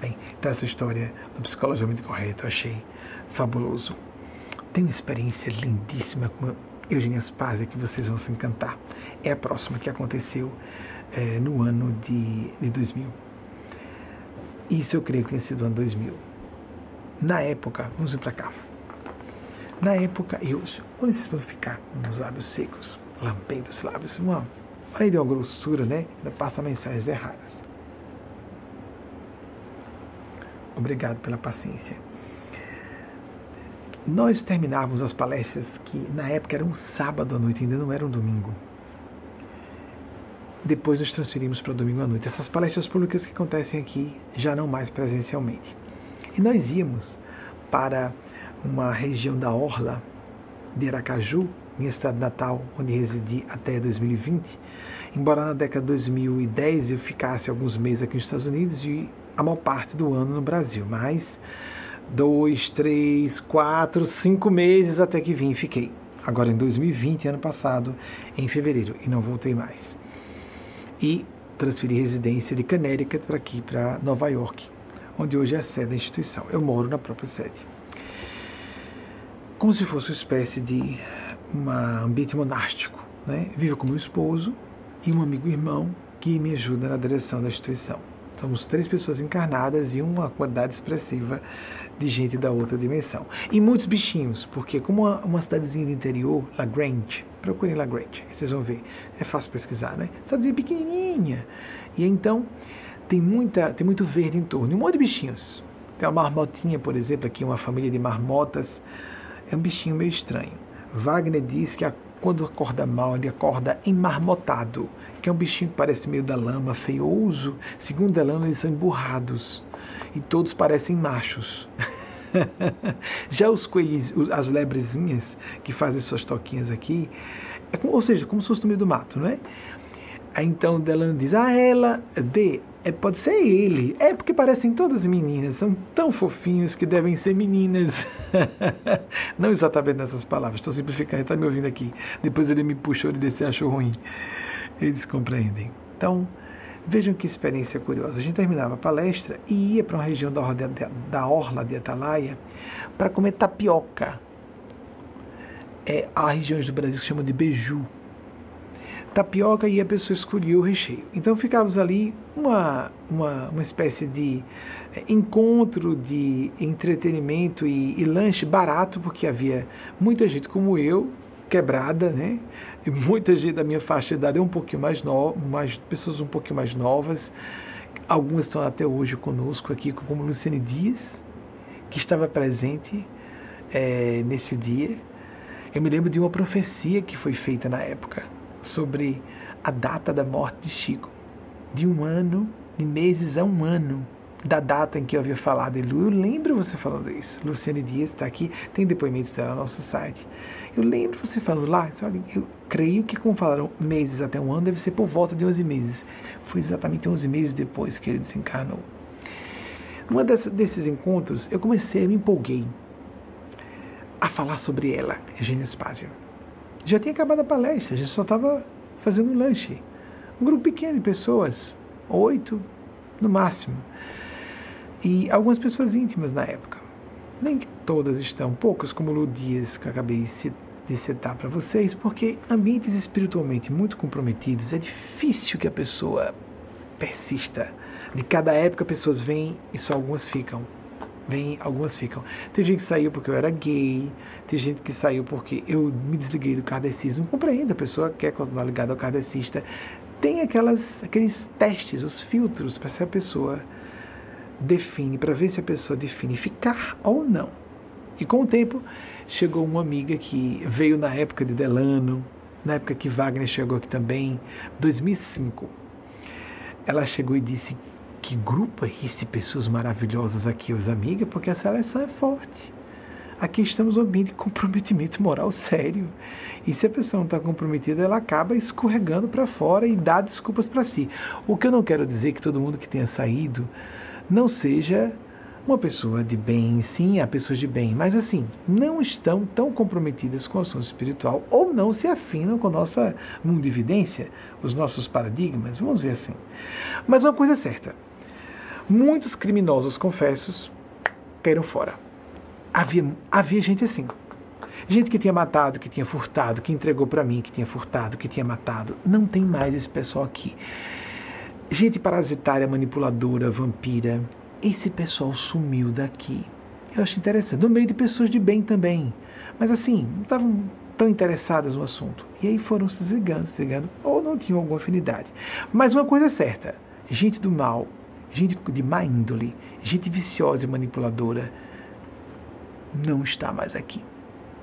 Bem, então essa história do psicologicamente correto eu achei fabuloso. Tem uma experiência lindíssima com Eugênia Spazia que vocês vão se encantar. É a próxima que aconteceu é, no ano de, de 2000. Isso eu creio que tenha sido ano 2000. Na época, vamos ir para cá. Na época, eu, quando vocês vão ficar com os lábios secos, lambendo os lábios, uma, aí deu uma grossura, né? Ainda passa mensagens erradas. Obrigado pela paciência. Nós terminávamos as palestras que na época era um sábado à noite, ainda não era um domingo. Depois nos transferimos para domingo à noite. Essas palestras públicas que acontecem aqui, já não mais presencialmente. E nós íamos para uma região da Orla de Aracaju, minha cidade natal, onde residi até 2020. Embora na década de 2010 eu ficasse alguns meses aqui nos Estados Unidos e a maior parte do ano no Brasil, mas dois, três, quatro, cinco meses até que vim e fiquei. Agora em 2020, ano passado, em fevereiro, e não voltei mais. E transferi residência de Connecticut para aqui, para Nova York, onde hoje é a sede da instituição. Eu moro na própria sede. Como se fosse uma espécie de um ambiente monástico. Né? Vivo com meu esposo e um amigo irmão que me ajuda na direção da instituição. Somos três pessoas encarnadas e uma quantidade expressiva de gente da outra dimensão. E muitos bichinhos, porque como uma, cidadezinha do interior, Lagrange, procurem Lagrange, vocês vão ver, é fácil pesquisar, né? Cidadezinha pequenininha. E então tem, muita, tem muito verde em torno, um monte de bichinhos. Tem uma marmotinha, por exemplo, aqui uma família de marmotas, é um bichinho meio estranho. Wagner diz que a quando acorda mal, ele acorda enmarmotado, que é um bichinho que parece meio da lama, feioso. Segundo a lama, eles são emburrados. E todos parecem machos. Já os coelhos, as lebrezinhas que fazem suas toquinhas aqui, é ou seja, como se fosse no meio do mato, não é? Então Delan diz, ah, ela, D, é, pode ser ele. É porque parecem todas meninas, são tão fofinhos que devem ser meninas. Não exatamente nessas palavras, estou simplificando, está me ouvindo aqui. Depois ele me puxou, ele disse, achou ruim. Eles compreendem. Então, vejam que experiência curiosa. A gente terminava a palestra e ia para uma região da orla de, da orla de Atalaia para comer tapioca. É, há regiões do Brasil que chamam de beiju tapioca e a pessoa escolhia o recheio. Então ficávamos ali uma, uma, uma espécie de eh, encontro de entretenimento e, e, lanche barato, porque havia muita gente como eu, quebrada, né? E muita gente da minha faixa de idade é um pouquinho mais nova, mais, pessoas um pouquinho mais novas. Algumas estão até hoje conosco aqui, como Luciane Dias, que estava presente é, nesse dia. Eu me lembro de uma profecia que foi feita na época sobre a data da morte de Chico, de um ano, de meses a um ano da data em que eu havia falado de Lu. Eu lembro você falando isso. Luciane Dias está aqui, tem depoimentos dela no nosso site. Eu lembro você falando lá, olha, eu creio que como falaram meses até um ano, deve ser por volta de 11 meses. Foi exatamente 11 meses depois que ele desencarnou. Num desses encontros, eu comecei, a me empolguei a falar sobre ela, Eugênia Spazio. Já tinha acabado a palestra, gente só estava fazendo um lanche. Um grupo pequeno de pessoas, oito no máximo. E algumas pessoas íntimas na época. Nem todas estão, poucas como Lu Dias, que eu acabei de citar para vocês, porque ambientes espiritualmente muito comprometidos é difícil que a pessoa persista. De cada época, pessoas vêm e só algumas ficam. Vêm, algumas ficam. Tem gente que saiu porque eu era gay, tem gente que saiu porque eu me desliguei do kardecismo. Compreenda, a pessoa quer continuar ligada ao kardecista. Tem aquelas, aqueles testes, os filtros para se a pessoa define, para ver se a pessoa define ficar ou não. E com o tempo, chegou uma amiga que veio na época de Delano, na época que Wagner chegou aqui também, 2005. Ela chegou e disse: Que grupo é esse? Pessoas maravilhosas aqui, os amigas, porque a seleção é forte. Aqui estamos de comprometimento moral sério. E se a pessoa não está comprometida, ela acaba escorregando para fora e dá desculpas para si. O que eu não quero dizer que todo mundo que tenha saído não seja uma pessoa de bem, sim, há pessoas de bem, mas assim, não estão tão comprometidas com o assunto espiritual ou não se afinam com a nossa mundividência, os nossos paradigmas, vamos ver assim. Mas uma coisa é certa, muitos criminosos confessos caíram fora. Havia, havia gente assim. Gente que tinha matado, que tinha furtado, que entregou para mim, que tinha furtado, que tinha matado. Não tem mais esse pessoal aqui. Gente parasitária, manipuladora, vampira, esse pessoal sumiu daqui. Eu acho interessante. No meio de pessoas de bem também. Mas assim, não estavam tão interessadas no assunto. E aí foram se desligando, se desligando, ou não tinham alguma afinidade. Mas uma coisa é certa: gente do mal, gente de má índole, gente viciosa e manipuladora, não está mais aqui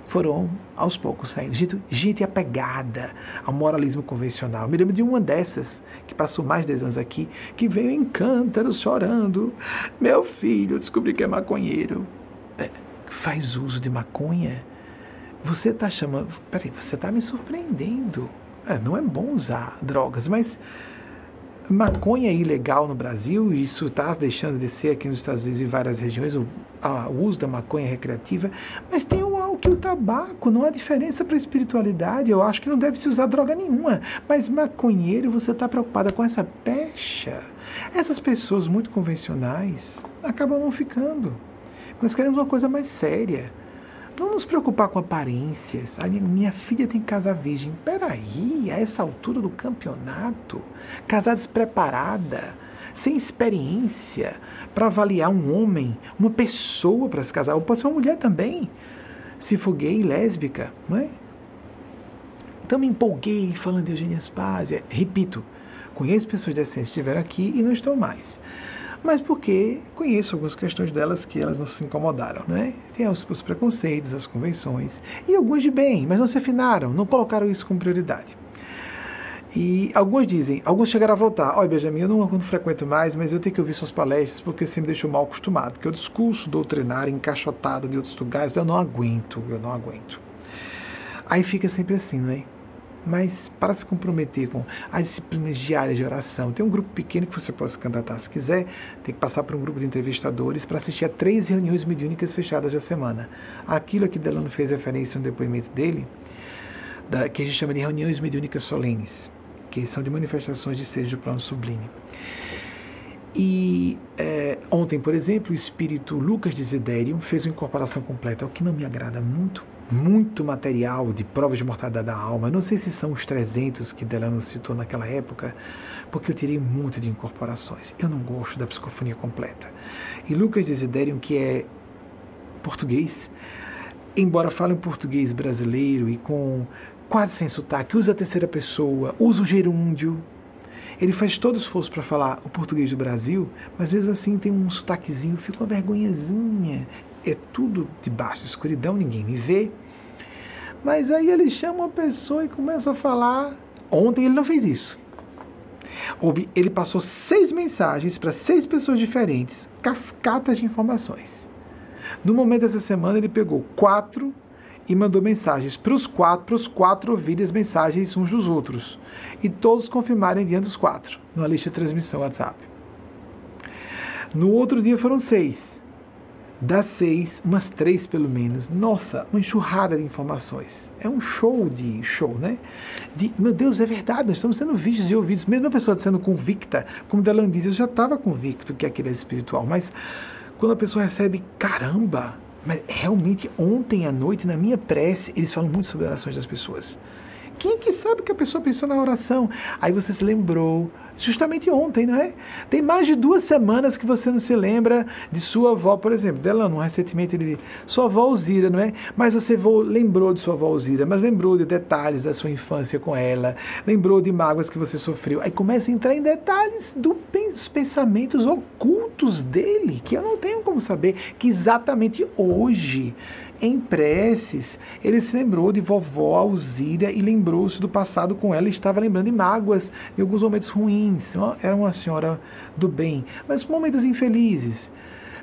foram aos poucos saindo. Gente, gente apegada ao moralismo convencional. Me lembro de uma dessas, que passou mais de 10 anos aqui, que veio em cântaros chorando. Meu filho, descobri que é maconheiro. É, faz uso de maconha? Você está chamando. Peraí, você está me surpreendendo. É, não é bom usar drogas, mas maconha é ilegal no Brasil, isso está deixando de ser aqui nos Estados Unidos em várias regiões, o, a, o uso da maconha recreativa, mas tem o álcool e o tabaco, não há diferença para a espiritualidade, eu acho que não deve se usar droga nenhuma, mas maconheiro, você está preocupada com essa pecha? Essas pessoas muito convencionais acabam não ficando. Nós queremos uma coisa mais séria. Não nos preocupar com aparências. A minha filha tem casa virgem. Peraí, a essa altura do campeonato, casada despreparada, sem experiência para avaliar um homem, uma pessoa para se casar, ou pode ser uma mulher também, se for gay, lésbica, não é? Então me empolguei falando de Eugênia Spazia. Repito, conheço pessoas decentes que estiveram aqui e não estão mais mas porque conheço algumas questões delas que elas não se incomodaram, né? Tem os, os preconceitos, as convenções, e alguns de bem, mas não se afinaram, não colocaram isso como prioridade. E alguns dizem, alguns chegaram a voltar. Olha, Benjamin, eu não, não frequento mais, mas eu tenho que ouvir suas palestras porque você me deixou mal acostumado. Porque o discurso doutrinário encaixotado de outros lugares, eu não aguento, eu não aguento. Aí fica sempre assim, né? Mas para se comprometer com as disciplinas diárias de oração, tem um grupo pequeno que você pode se candidatar se quiser, tem que passar por um grupo de entrevistadores para assistir a três reuniões mediúnicas fechadas da semana. Aquilo que Delano fez referência no depoimento dele, da, que a gente chama de reuniões mediúnicas solenes, que são de manifestações de seres do plano sublime. E é, ontem, por exemplo, o espírito Lucas de Zedério fez uma incorporação completa, o que não me agrada muito, muito material de provas de mortalidade da alma. Não sei se são os 300 que Delano citou naquela época, porque eu tirei muito de incorporações. Eu não gosto da psicofonia completa. E Lucas Desiderium, que é português, embora fale um português brasileiro e com quase sem sotaque, usa a terceira pessoa, usa o gerúndio. Ele faz todo o esforço para falar o português do Brasil, mas vezes assim tem um sotaquezinho, fica uma vergonhazinha. É tudo debaixo de escuridão, ninguém me vê. Mas aí ele chama uma pessoa e começa a falar. Ontem ele não fez isso. Ele passou seis mensagens para seis pessoas diferentes, cascatas de informações. No momento dessa semana, ele pegou quatro e mandou mensagens para os quatro, para os quatro ouvirem as mensagens uns dos outros. E todos confirmarem diante dos quatro, numa lista de transmissão WhatsApp. No outro dia foram seis das seis, umas três pelo menos. Nossa, uma enxurrada de informações. É um show de show, né? De, meu Deus, é verdade, nós estamos sendo vistos e ouvidos. Mesmo a pessoa sendo convicta, como Delan diz, eu já estava convicto que aquilo é espiritual, mas quando a pessoa recebe, caramba, mas realmente ontem à noite, na minha prece, eles falam muito sobre orações das pessoas. Quem que sabe que a pessoa pensou na oração? Aí você se lembrou justamente ontem, não é? Tem mais de duas semanas que você não se lembra de sua avó, por exemplo. Delano, recentemente ele sua avó Alzira, não é? Mas você lembrou de sua avó Alzira, mas lembrou de detalhes da sua infância com ela, lembrou de mágoas que você sofreu. Aí começa a entrar em detalhes dos pensamentos ocultos dele, que eu não tenho como saber que exatamente hoje em preces, ele se lembrou de vovó Alzira e lembrou-se do passado com ela e estava lembrando de mágoas, de alguns momentos ruins. Era uma senhora do bem, mas momentos infelizes.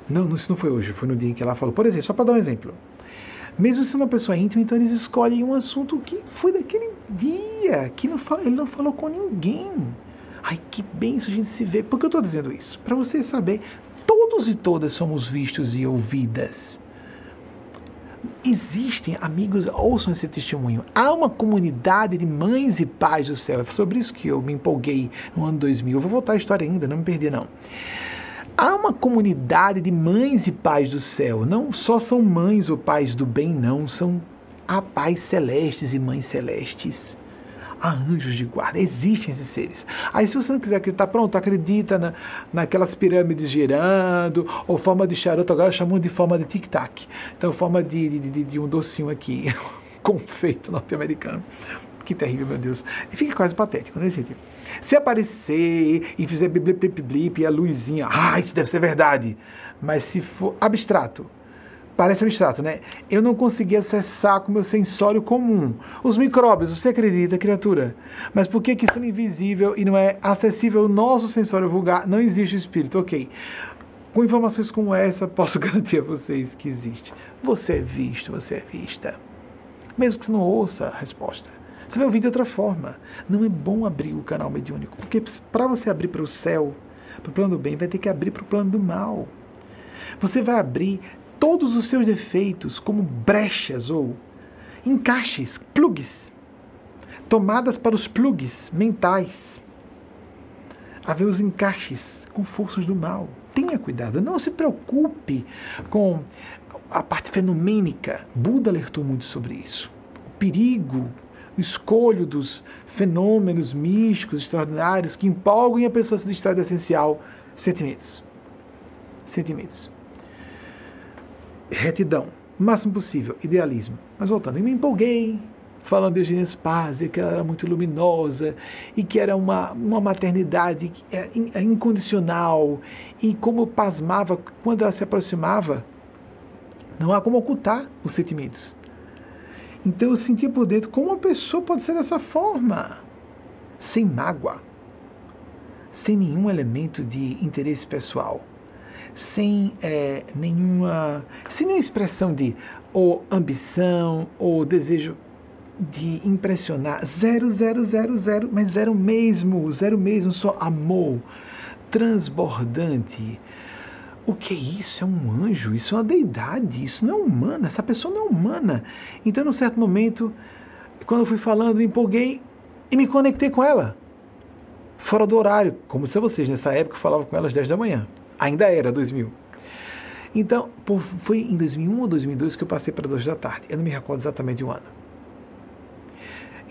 Não, isso não foi hoje, foi no dia em que ela falou. Por exemplo, só para dar um exemplo. Mesmo sendo uma pessoa íntima, então eles escolhem um assunto que foi daquele dia, que não, ele não falou com ninguém. Ai, que bem isso a gente se vê. Por que eu estou dizendo isso? Para você saber, todos e todas somos vistos e ouvidas existem, amigos, ouçam esse testemunho. Há uma comunidade de mães e pais do céu. É sobre isso que eu me empolguei no ano 2000. Eu vou voltar a história ainda, não me perdi não. Há uma comunidade de mães e pais do céu. Não só são mães ou pais do bem, não. São há pais celestes e mães celestes há anjos de guarda, existem esses seres. Aí, se você não quiser acreditar, pronto, acredita na, naquelas pirâmides girando, ou forma de charuto, agora chamam de forma de tic-tac. Então, forma de, de, de, um docinho aqui, confeito norte-americano. Que terrível, meu Deus. E fica quase patético, né, gente? Se aparecer e fizer blip, blip, blip, e a luzinha, ah, isso deve ser verdade. Mas se for abstrato, parece abstrato, né? Eu não consegui acessar com o meu sensório comum. Os micróbios, você acredita, criatura? Mas por que que sendo invisível e não é acessível ao nosso sensório vulgar, não existe espírito? Ok. Com informações como essa, posso garantir a vocês que existe. Você é visto, você é vista. Mesmo que você não ouça a resposta. Você vai ouvir de outra forma. Não é bom abrir o canal mediúnico, porque para você abrir para o céu, para o plano do bem, vai ter que abrir para o plano do mal. Você vai abrir todos os seus defeitos como brechas ou encaixes, plugs, tomadas para os plugs mentais. Haver os encaixes com forças do mal. Tenha cuidado, não se preocupe com a parte fenomênica. Buda alertou muito sobre isso. O perigo, o escolho dos fenômenos místicos extraordinários que empolgam a pessoa se distrai do essencial, sentimentos. Sentimentos retidão, o máximo possível, idealismo. Mas voltando, eu me empolguei falando de Eugênia Spazia, que ela era muito luminosa e que era uma, uma maternidade é, é incondicional e como pasmava quando ela se aproximava, não há como ocultar os sentimentos. Então eu sentia por dentro como uma pessoa pode ser dessa forma, sem mágoa, sem nenhum elemento de interesse pessoal sem é, nenhuma, sem nenhuma expressão de ou ambição ou desejo de impressionar. Zero, zero, zero, zero, mas zero mesmo, zero mesmo, só amor transbordante. O que é isso? É um anjo, isso é uma deidade, isso não é humana, essa pessoa não é humana. Então, num certo momento, quando eu fui falando, me empolguei e me conectei com ela. Fora do horário, como se vocês, nessa época eu falava com ela às 10 da manhã. Ainda era 2000. Então, foi em 2001 ou 2002 que eu passei para 2 da tarde. Eu não me recordo exatamente o ano.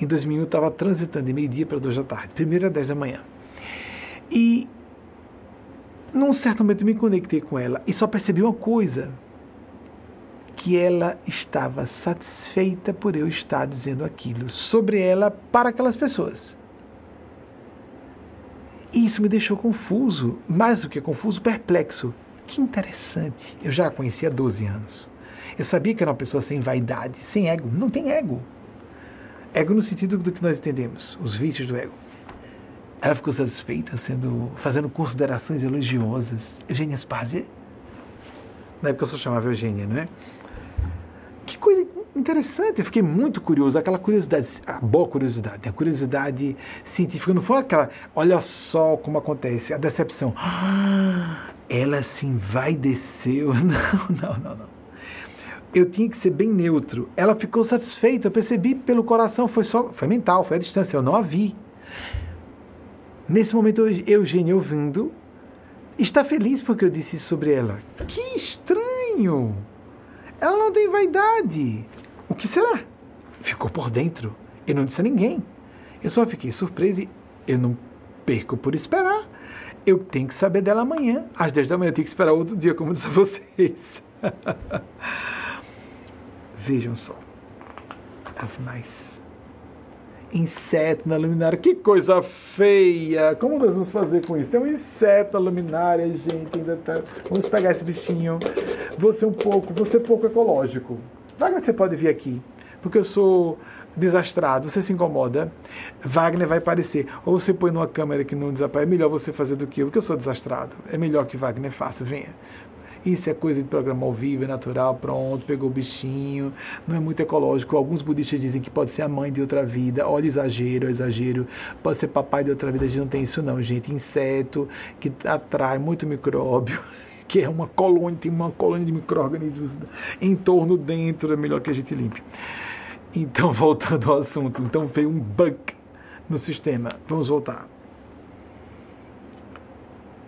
Em 2001 eu estava transitando de meio-dia para 2 da tarde. Primeiro a 10 da manhã. E num certo momento eu me conectei com ela e só percebi uma coisa. que ela estava satisfeita por eu estar dizendo aquilo sobre ela para aquelas pessoas. E isso me deixou confuso, mais do que confuso, perplexo. Que interessante. Eu já a conhecia há 12 anos. Eu sabia que era uma pessoa sem vaidade, sem ego. Não tem ego. Ego no sentido do que nós entendemos, os vícios do ego. Ela ficou satisfeita sendo, fazendo considerações elogiosas. Eugênia Spazia? Na época eu só chamava Eugênia, não é? Que coisa interessante, eu fiquei muito curioso, aquela curiosidade, a boa curiosidade, a curiosidade científica, não foi aquela, olha só como acontece, a decepção. Ah, ela vai descer, não, não, não, não. Eu tinha que ser bem neutro. Ela ficou satisfeita, eu percebi pelo coração, foi só, foi mental, foi a distância, eu não a vi. Nesse momento, Eugênia ouvindo, está feliz porque eu disse sobre ela. Que estranho! Ela não tem vaidade. O que será? Ficou por dentro. Eu não disse a ninguém. Eu só fiquei surpreso e eu não perco por esperar. Eu tenho que saber dela amanhã. Às 10 da manhã eu tenho que esperar outro dia, como disse a vocês. Vejam só. As mais. Inseto na luminária. Que coisa feia! Como nós vamos fazer com isso? Tem um inseto na luminária, gente. Ainda tá... Vamos pegar esse bichinho. Você um pouco, você pouco ecológico. Wagner, você pode vir aqui, porque eu sou desastrado, você se incomoda, Wagner vai aparecer. Ou você põe numa câmera que não desaparece, é melhor você fazer do que eu, porque eu sou desastrado. É melhor que Wagner faça, venha. Isso é coisa de programa ao vivo, é natural, pronto, pegou o bichinho, não é muito ecológico. Alguns budistas dizem que pode ser a mãe de outra vida. Olha, exagero, exagero. Pode ser papai de outra vida, a gente não tem isso não, gente. Inseto que atrai muito micróbio que é uma colônia, tem uma colônia de micro-organismos em torno, dentro, é melhor que a gente limpe. Então, voltando ao assunto, então veio um bug no sistema. Vamos voltar.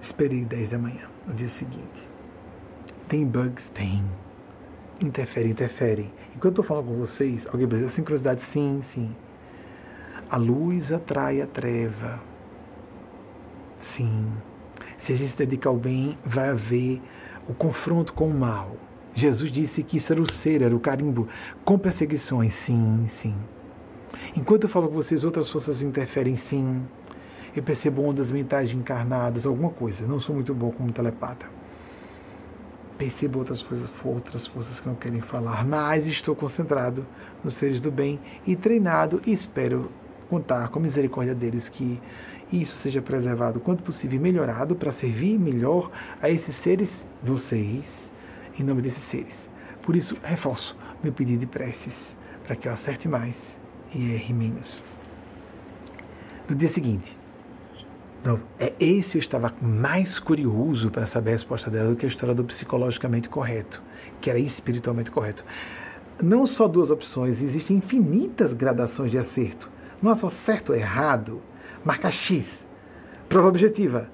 Esperei 10 da manhã, no dia seguinte. Tem bugs? Tem. Interfere, interfere. Enquanto eu falando com vocês, alguém precisa sincronicidade? Sim, sim. A luz atrai a treva. Sim. Se a gente se dedicar ao bem, vai haver o confronto com o mal. Jesus disse que isso era o ser, era o carimbo, com perseguições, sim, sim. Enquanto eu falo com vocês, outras forças interferem, sim. Eu percebo ondas mentais encarnadas, alguma coisa. Não sou muito bom como telepata. Percebo outras coisas, outras forças que não querem falar, mas estou concentrado nos seres do bem e treinado e espero contar com a misericórdia deles que isso seja preservado quanto possível e melhorado para servir melhor a esses seres, vocês, em nome desses seres. Por isso, reforço meu pedido de preces para que eu acerte mais e erre menos. No dia seguinte, não, é esse eu estava mais curioso para saber a resposta dela do que a história do psicologicamente correto, que era espiritualmente correto. Não só duas opções, existem infinitas gradações de acerto. Não é só certo ou errado marca X. Prova objetiva.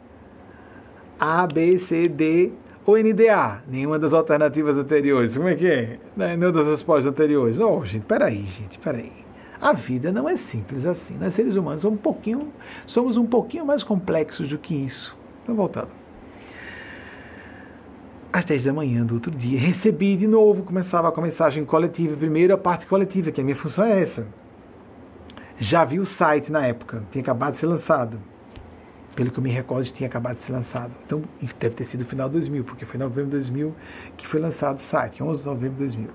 A, B, C, D ou NDA. Nenhuma das alternativas anteriores. Como é que é? Né, nenhuma das respostas anteriores. Oh, gente, peraí, gente, peraí. A vida não é simples assim. Nós seres humanos somos um pouquinho, somos um pouquinho mais complexos do que isso. Então, voltando. Às 10 da manhã do outro dia, recebi de novo, começava com a mensagem coletiva. Primeiro a parte coletiva, que a minha função é essa já vi o site na época, tinha acabado de ser lançado. Pelo que eu me recordo, tinha acabado de ser lançado. Então, deve ter sido no final de 2000, porque foi em novembro de 2000 que foi lançado o site, 11 de novembro de 2000.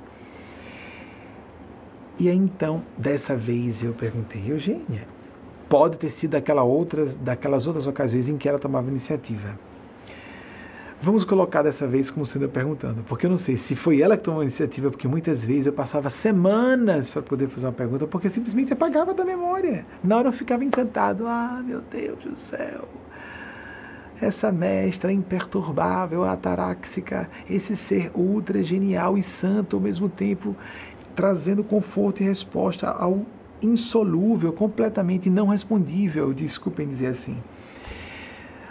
E aí, então, dessa vez eu perguntei, Eugênia, pode ter sido daquela outra, daquelas outras ocasiões em que ela tomava iniciativa. Vamos colocar dessa vez como sendo perguntando, porque eu não sei se foi ela que tomou a iniciativa, porque muitas vezes eu passava semanas para poder fazer uma pergunta, porque simplesmente apagava da memória. Na hora eu ficava encantado, ah, meu Deus do céu, essa mestra imperturbável, ataráxica, esse ser ultra genial e santo ao mesmo tempo, trazendo conforto e resposta ao insolúvel, completamente não respondível, desculpem dizer assim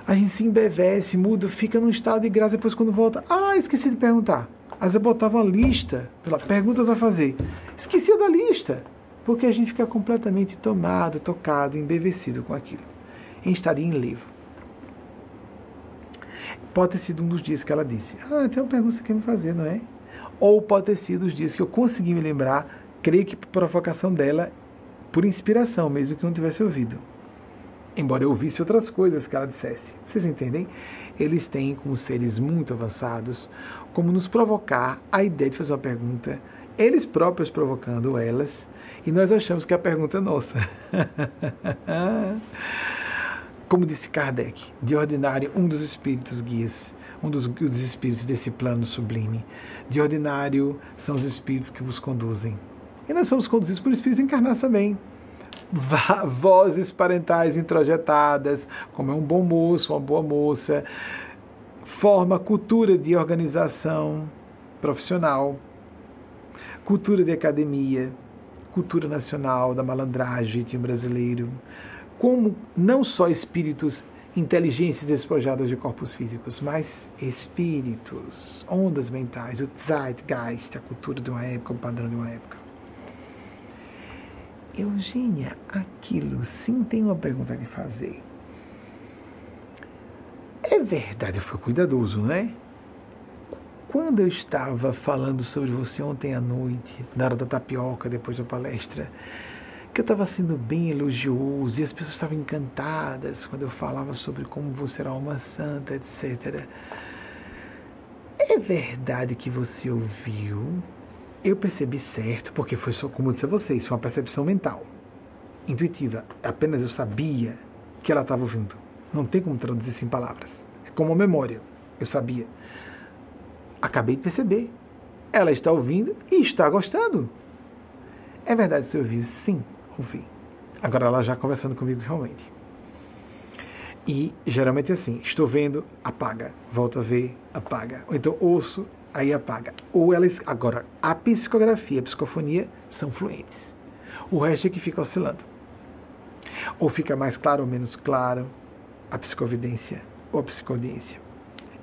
a gente se embevece, muda, fica num estado de graça, depois quando volta, ah, esqueci de perguntar. Às vezes botava uma lista, perguntas a fazer. Esquecia da lista, porque a gente fica completamente tomado, tocado, embevecido com aquilo. Em estado em livro. Pode ter sido um dos dias que ela disse, ah, tem uma pergunta que você quer me fazer, não é? ou pode ter sido os dias que eu consegui me lembrar, creio que por provocação dela, por inspiração, mesmo que eu não tivesse ouvido. Embora eu ouvisse outras coisas que ela dissesse. Vocês entendem? Eles têm, como seres muito avançados, como nos provocar a ideia de fazer uma pergunta, eles próprios provocando elas, e nós achamos que a pergunta é nossa. como disse Kardec, de ordinário, um dos espíritos guias, um dos, dos espíritos desse plano sublime, de ordinário são os espíritos que vos conduzem. E nós somos conduzidos por espíritos encarnados também. Vozes parentais introjetadas, como é um bom moço, uma boa moça, forma cultura de organização profissional, cultura de academia, cultura nacional da malandragem brasileiro, como não só espíritos inteligências despojadas de corpos físicos, mas espíritos, ondas mentais, o zeitgeist, a cultura de uma época, o padrão de uma época. Eugênia, aquilo sim tem uma pergunta a fazer. É verdade, eu fui cuidadoso, né? Quando eu estava falando sobre você ontem à noite, na hora da tapioca, depois da palestra, que eu estava sendo bem elogioso e as pessoas estavam encantadas quando eu falava sobre como você era uma santa, etc. É verdade que você ouviu? Eu percebi certo, porque foi só, como eu disse a vocês, foi uma percepção mental, intuitiva. Apenas eu sabia que ela estava ouvindo. Não tem como traduzir isso em palavras. É como uma memória. Eu sabia. Acabei de perceber. Ela está ouvindo e está gostando. É verdade, você ouviu? Sim ouvir. Agora ela já conversando comigo realmente. E geralmente é assim, estou vendo, apaga, volto a ver, apaga. Ou então ouço, aí apaga. Ou elas. Agora, a psicografia e a psicofonia são fluentes. O resto é que fica oscilando. Ou fica mais claro ou menos claro a psicovidência ou a psicodiência.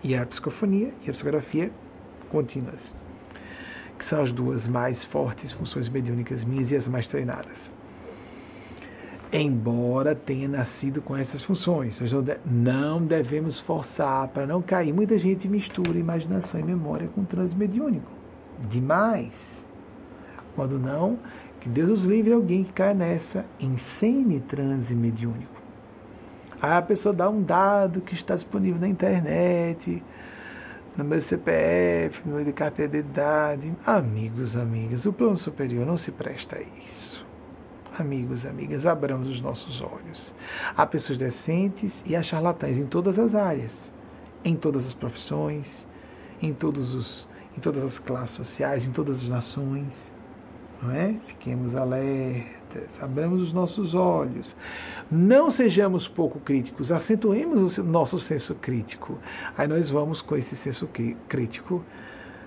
E a psicofonia e a psicografia contínuas. Que são as duas mais fortes funções mediúnicas minhas e as mais treinadas embora tenha nascido com essas funções. Nós não devemos forçar para não cair. Muita gente mistura imaginação e memória com transe mediúnico. Demais. Quando não, que Deus os livre alguém que caia nessa insane transe mediúnico. Aí a pessoa dá um dado que está disponível na internet, número de CPF, número de carteira de idade. Amigos, amigas, o plano superior não se presta a isso amigos, amigas, abramos os nossos olhos. Há pessoas decentes e há charlatães em todas as áreas, em todas as profissões, em, todos os, em todas as classes sociais, em todas as nações. Não é? Fiquemos alertas, abramos os nossos olhos. Não sejamos pouco críticos, acentuemos o nosso senso crítico. Aí nós vamos com esse senso crítico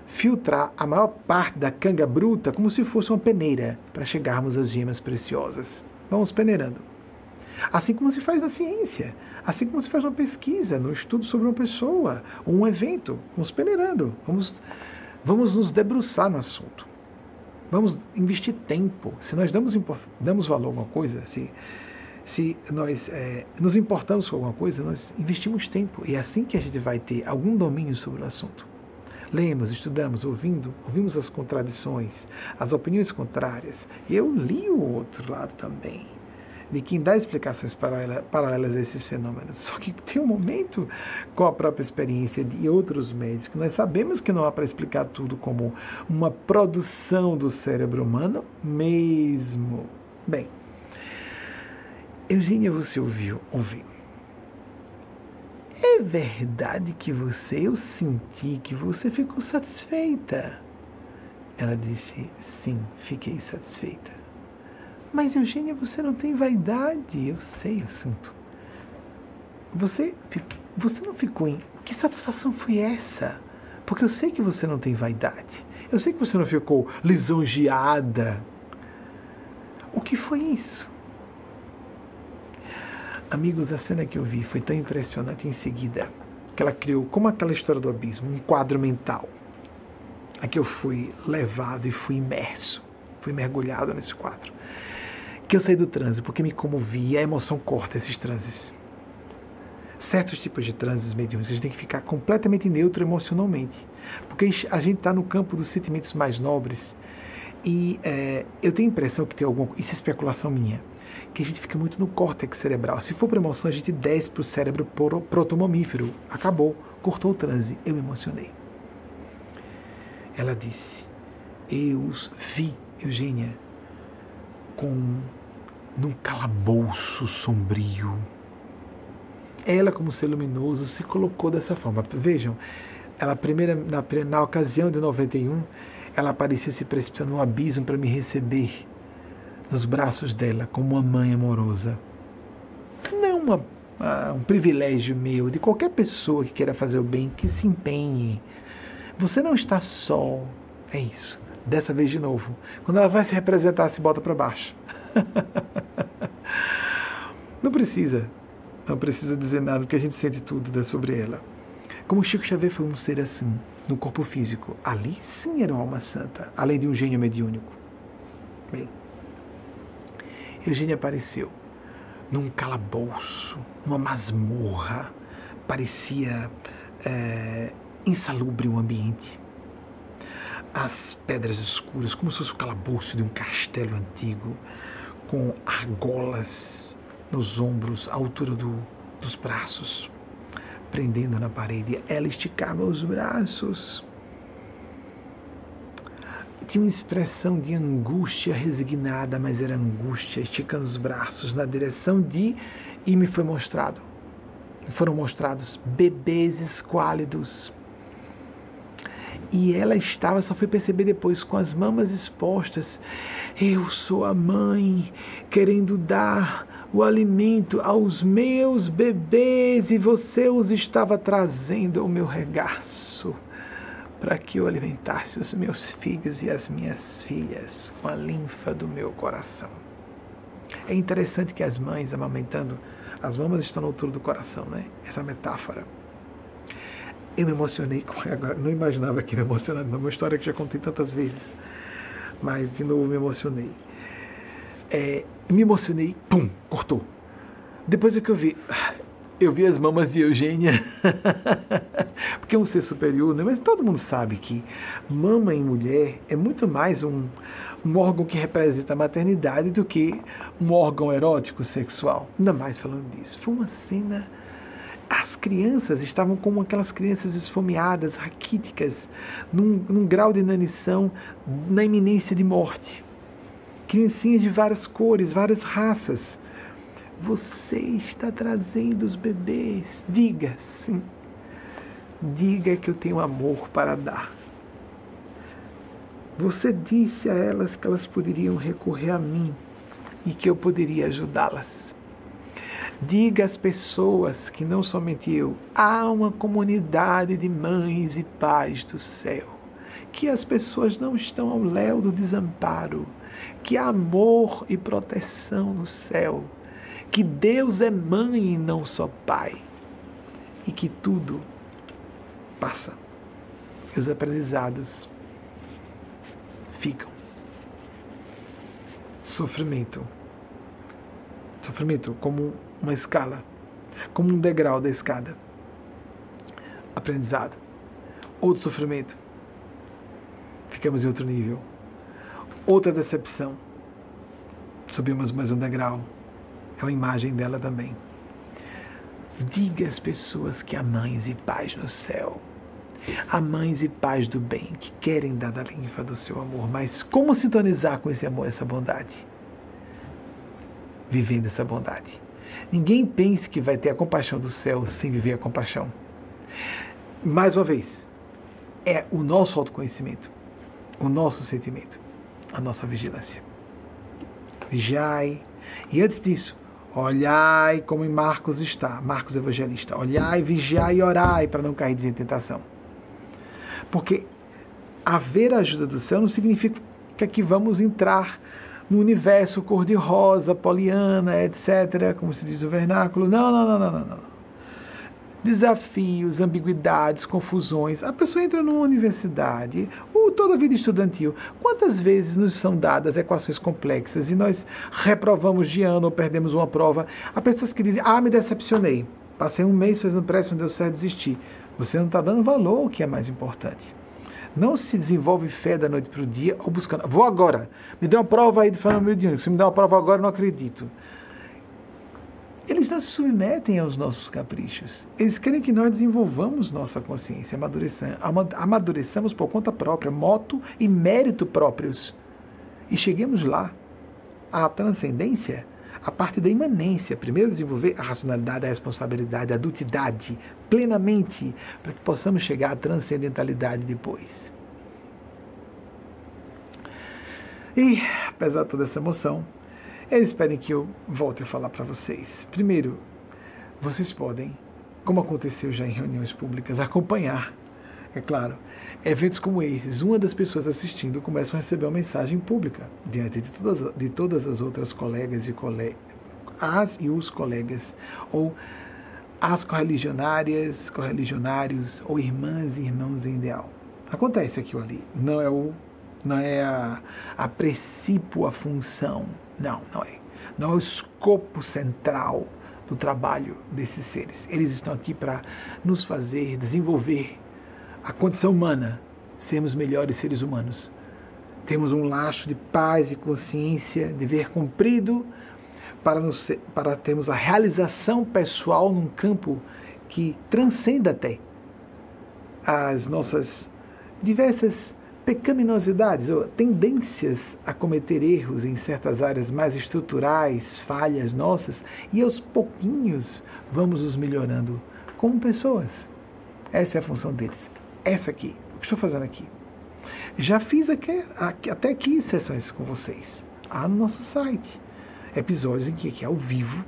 filtrar a maior parte da canga bruta como se fosse uma peneira para chegarmos às gemas preciosas. Vamos peneirando. Assim como se faz na ciência, assim como se faz uma pesquisa, no estudo sobre uma pessoa, um evento. Vamos peneirando, vamos, vamos nos debruçar no assunto. Vamos investir tempo. Se nós damos, damos valor a alguma coisa, se, se nós é, nos importamos com alguma coisa, nós investimos tempo. E é assim que a gente vai ter algum domínio sobre o assunto. Lemos, estudamos, ouvindo, ouvimos as contradições, as opiniões contrárias. E eu li o outro lado também, de quem dá explicações paralelas a esses fenômenos. Só que tem um momento, com a própria experiência de outros médicos, que nós sabemos que não há para explicar tudo como uma produção do cérebro humano mesmo. Bem, Eugênia, você ouviu? Ouviu é verdade que você, eu senti que você ficou satisfeita. Ela disse: Sim, fiquei satisfeita. Mas Eugênia, você não tem vaidade. Eu sei, eu sinto. Você, você não ficou em. Que satisfação foi essa? Porque eu sei que você não tem vaidade. Eu sei que você não ficou lisonjeada. O que foi isso? Amigos, a cena que eu vi foi tão impressionante em seguida que ela criou, como aquela história do abismo, um quadro mental. Aqui eu fui levado e fui imerso, fui mergulhado nesse quadro. Que eu saí do transe porque me comovi e a emoção corta esses transes. certos tipos de trânsitos mediúnicos, a gente tem que ficar completamente neutro emocionalmente. Porque a gente está no campo dos sentimentos mais nobres e é, eu tenho a impressão que tem alguma isso é especulação minha, que a gente fica muito no córtex cerebral. Se for para emoção, a gente desce para o cérebro protomamífero. Acabou, cortou o transe. Eu me emocionei. Ela disse: Eu os vi, Eugênia, com num calabouço sombrio. Ela, como ser luminoso, se colocou dessa forma. Vejam, ela primeira na, na ocasião de 91, ela parecia se precipitando no abismo para me receber nos braços dela como uma mãe amorosa. Não uma, uma, um privilégio meu, de qualquer pessoa que queira fazer o bem, que se empenhe. Você não está só. É isso. Dessa vez de novo. Quando ela vai se representar, se bota para baixo. não precisa. Não precisa dizer nada, porque a gente sente tudo sobre ela. Como Chico Xavier foi um ser assim, no corpo físico, ali sim era uma alma santa, além de um gênio mediúnico. Bem, Eugênia apareceu num calabouço, numa masmorra, parecia é, insalubre o ambiente. As pedras escuras, como se fosse o calabouço de um castelo antigo, com argolas nos ombros, à altura do, dos braços prendendo na parede. Ela esticava os braços. Tinha uma expressão de angústia resignada, mas era angústia, esticando os braços na direção de. E me foi mostrado. Foram mostrados bebês esquálidos. E ela estava, só fui perceber depois, com as mamas expostas. Eu sou a mãe, querendo dar o alimento aos meus bebês e você os estava trazendo ao meu regaço para que eu alimentasse os meus filhos e as minhas filhas com a linfa do meu coração. É interessante que as mães amamentando, as mamas estão no altura do coração, né? Essa metáfora. Eu me emocionei com agora, não imaginava que me emocionaria, uma história que já contei tantas vezes, mas de novo me emocionei é, me emocionei, pum, cortou. Depois é que eu vi, eu vi as mamas de Eugênia, porque é um ser superior, né? mas todo mundo sabe que mama em mulher é muito mais um, um órgão que representa a maternidade do que um órgão erótico sexual. Ainda mais falando disso. Foi uma cena. As crianças estavam como aquelas crianças esfomeadas, raquíticas, num, num grau de inanição, na iminência de morte criancinhas de várias cores, várias raças. Você está trazendo os bebês. Diga sim. Diga que eu tenho amor para dar. Você disse a elas que elas poderiam recorrer a mim e que eu poderia ajudá-las. Diga às pessoas que não somente eu, há uma comunidade de mães e pais do céu, que as pessoas não estão ao léu do desamparo, que há amor e proteção no céu, que Deus é mãe e não só pai, e que tudo passa. E os aprendizados ficam. Sofrimento. Sofrimento como uma escala, como um degrau da escada. Aprendizado. Outro sofrimento. Ficamos em outro nível Outra decepção. Subimos mais um degrau. É uma imagem dela também. Diga às pessoas que há mães e pais no céu. Há mães e pais do bem que querem dar da linfa do seu amor, mas como sintonizar com esse amor, essa bondade? Vivendo essa bondade. Ninguém pense que vai ter a compaixão do céu sem viver a compaixão. Mais uma vez, é o nosso autoconhecimento, o nosso sentimento a nossa vigilância. Vigiai. E antes disso, olhai como em Marcos está, Marcos Evangelista. Olhai, vigiai e orai para não cair em tentação. Porque haver a ajuda do céu não significa que vamos entrar no universo cor-de-rosa, poliana, etc., como se diz o vernáculo. Não, não, não, não, não, não desafios, ambiguidades, confusões. A pessoa entra numa universidade, ou toda a vida estudantil. Quantas vezes nos são dadas equações complexas e nós reprovamos de ano ou perdemos uma prova? Há pessoas que dizem: Ah, me decepcionei. Passei um mês fazendo prece, não deu certo, desistir. Você não está dando valor ao que é mais importante. Não se desenvolve fé da noite para o dia ou buscando. Vou agora. Me dê uma prova aí de Fernando Mediúnico. Se me der uma prova agora, eu não acredito. Eles não se submetem aos nossos caprichos. Eles querem que nós desenvolvamos nossa consciência, amadureçamos por conta própria, moto e mérito próprios. E cheguemos lá. A transcendência a parte da imanência. Primeiro desenvolver a racionalidade, a responsabilidade, a adultidade plenamente, para que possamos chegar à transcendentalidade depois. E, apesar de toda essa emoção, eles pedem que eu volte a falar para vocês. Primeiro, vocês podem, como aconteceu já em reuniões públicas, acompanhar, é claro, eventos como esses. Uma das pessoas assistindo começa a receber uma mensagem pública diante de todas, de todas as outras colegas e colegas, as e os colegas, ou as correligionárias, correligionários, ou irmãs e irmãos em ideal. Acontece aqui ou ali. Não é o não é a, a princípio a função. Não, não é. Não é o escopo central do trabalho desses seres. Eles estão aqui para nos fazer desenvolver a condição humana, sermos melhores seres humanos. Temos um laço de paz e consciência, dever cumprido, para, nos, para termos a realização pessoal num campo que transcenda até as nossas diversas pecaminosidades ou tendências a cometer erros em certas áreas mais estruturais, falhas nossas, e aos pouquinhos vamos nos melhorando como pessoas. Essa é a função deles. Essa aqui, o que estou fazendo aqui. Já fiz aqui, até aqui sessões com vocês, lá no nosso site. Episódios em que, que é ao vivo,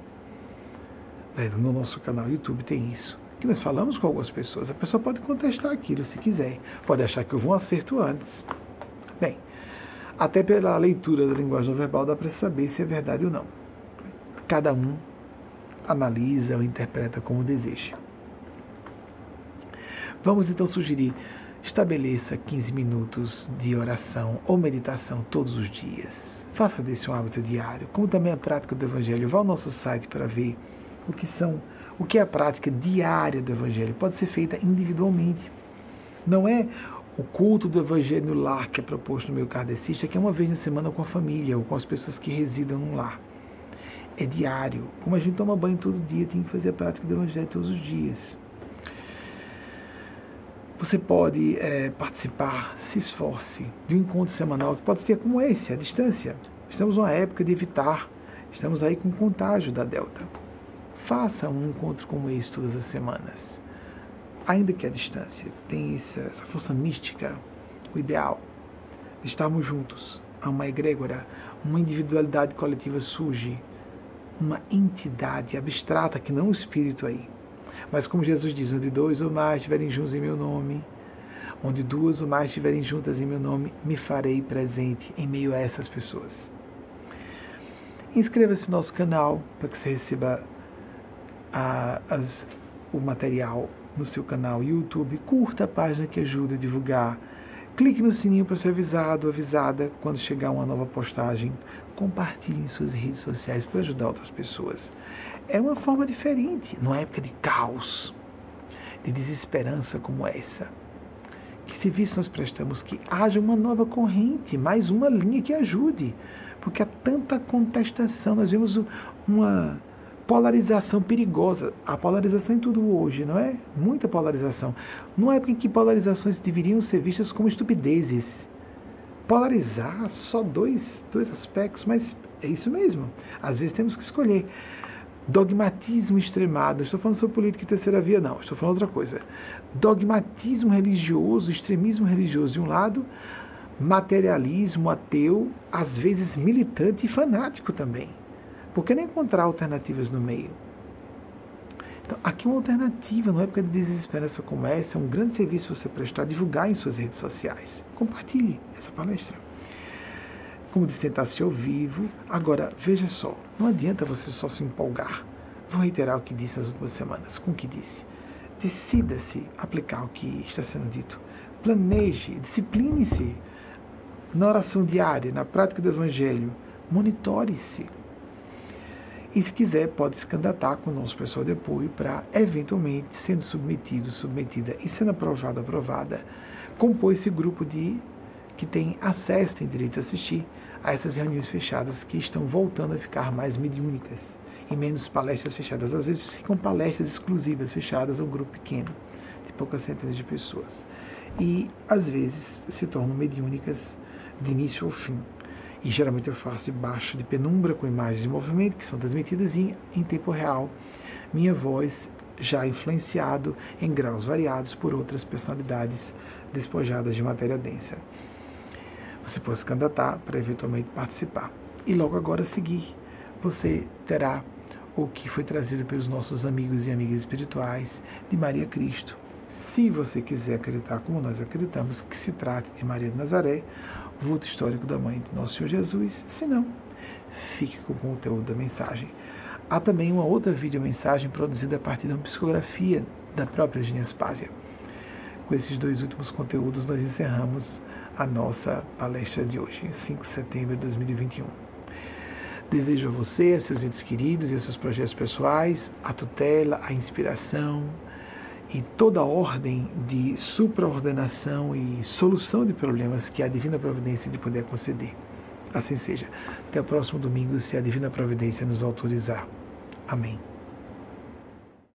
né, no nosso canal YouTube tem isso que nós falamos com algumas pessoas. A pessoa pode contestar aquilo se quiser, pode achar que houve um acerto antes. Bem, até pela leitura da linguagem verbal dá para saber se é verdade ou não. Cada um analisa ou interpreta como deseja. Vamos então sugerir estabeleça 15 minutos de oração ou meditação todos os dias. Faça desse um hábito diário, como também a prática do Evangelho. Vá ao nosso site para ver o que são o que é a prática diária do Evangelho pode ser feita individualmente. Não é o culto do Evangelho no lar que é proposto no meu kardecista, que é uma vez na semana com a família ou com as pessoas que residam no lar. É diário. Como a gente toma banho todo dia, tem que fazer a prática do Evangelho todos os dias. Você pode é, participar, se esforce, de um encontro semanal que pode ser como esse, à distância. Estamos numa época de evitar, estamos aí com contágio da Delta. Faça um encontro como esse todas as semanas. Ainda que a distância tem essa, força mística, o ideal de estarmos juntos. Há uma egrégora, uma individualidade coletiva surge, uma entidade abstrata que não o espírito aí. Mas como Jesus diz, onde dois ou mais estiverem juntos em meu nome, onde duas ou mais estiverem juntas em meu nome, me farei presente em meio a essas pessoas. Inscreva-se no nosso canal para que você receba as, o material no seu canal YouTube, curta a página que ajuda a divulgar, clique no sininho para ser avisado, avisada quando chegar uma nova postagem, compartilhe em suas redes sociais para ajudar outras pessoas. É uma forma diferente, numa época de caos, de desesperança como essa. Que serviço nós prestamos? Que haja uma nova corrente, mais uma linha que ajude, porque há tanta contestação. Nós vimos uma polarização perigosa. A polarização em tudo hoje, não é? Muita polarização. Numa época em que polarizações deveriam ser vistas como estupidezes. Polarizar só dois, dois aspectos, mas é isso mesmo. Às vezes temos que escolher. Dogmatismo extremado. Estou falando sobre política e terceira via, não. Estou falando outra coisa. Dogmatismo religioso, extremismo religioso de um lado, materialismo ateu, às vezes militante e fanático também. Por que não encontrar alternativas no meio? Então, aqui uma alternativa, numa época de desesperança como essa, é um grande serviço você prestar, divulgar em suas redes sociais. Compartilhe essa palestra. Como disse, tentar ao vivo. Agora, veja só, não adianta você só se empolgar. Vou reiterar o que disse nas últimas semanas. Com o que disse? Decida-se aplicar o que está sendo dito. Planeje, discipline-se na oração diária, na prática do Evangelho. Monitore-se E se quiser, pode se candidatar com o nosso pessoal de apoio para, eventualmente, sendo submetido, submetida e sendo aprovado, aprovada, compor esse grupo de que tem acesso, tem direito a assistir a essas reuniões fechadas que estão voltando a ficar mais mediúnicas e menos palestras fechadas. Às vezes ficam palestras exclusivas fechadas a um grupo pequeno, de poucas centenas de pessoas. E às vezes se tornam mediúnicas de início ao fim. E geralmente eu faço debaixo de penumbra com imagens de movimento que são transmitidas em, em tempo real. Minha voz já influenciado em graus variados por outras personalidades despojadas de matéria densa. Você pode se candidatar para eventualmente participar. E logo agora a seguir, você terá o que foi trazido pelos nossos amigos e amigas espirituais de Maria Cristo. Se você quiser acreditar como nós acreditamos, que se trate de Maria de Nazaré, vulto histórico da mãe de Nosso Senhor Jesus, se não, fique com o conteúdo da mensagem. Há também uma outra videomensagem produzida a partir de uma psicografia da própria Eugênia Spásia. Com esses dois últimos conteúdos, nós encerramos a nossa palestra de hoje, 5 de setembro de 2021. Desejo a você, a seus entes queridos e a seus projetos pessoais a tutela, a inspiração e toda ordem de supraordenação e solução de problemas que a Divina Providência lhe puder conceder. Assim seja. Até o próximo domingo, se a Divina Providência nos autorizar. Amém.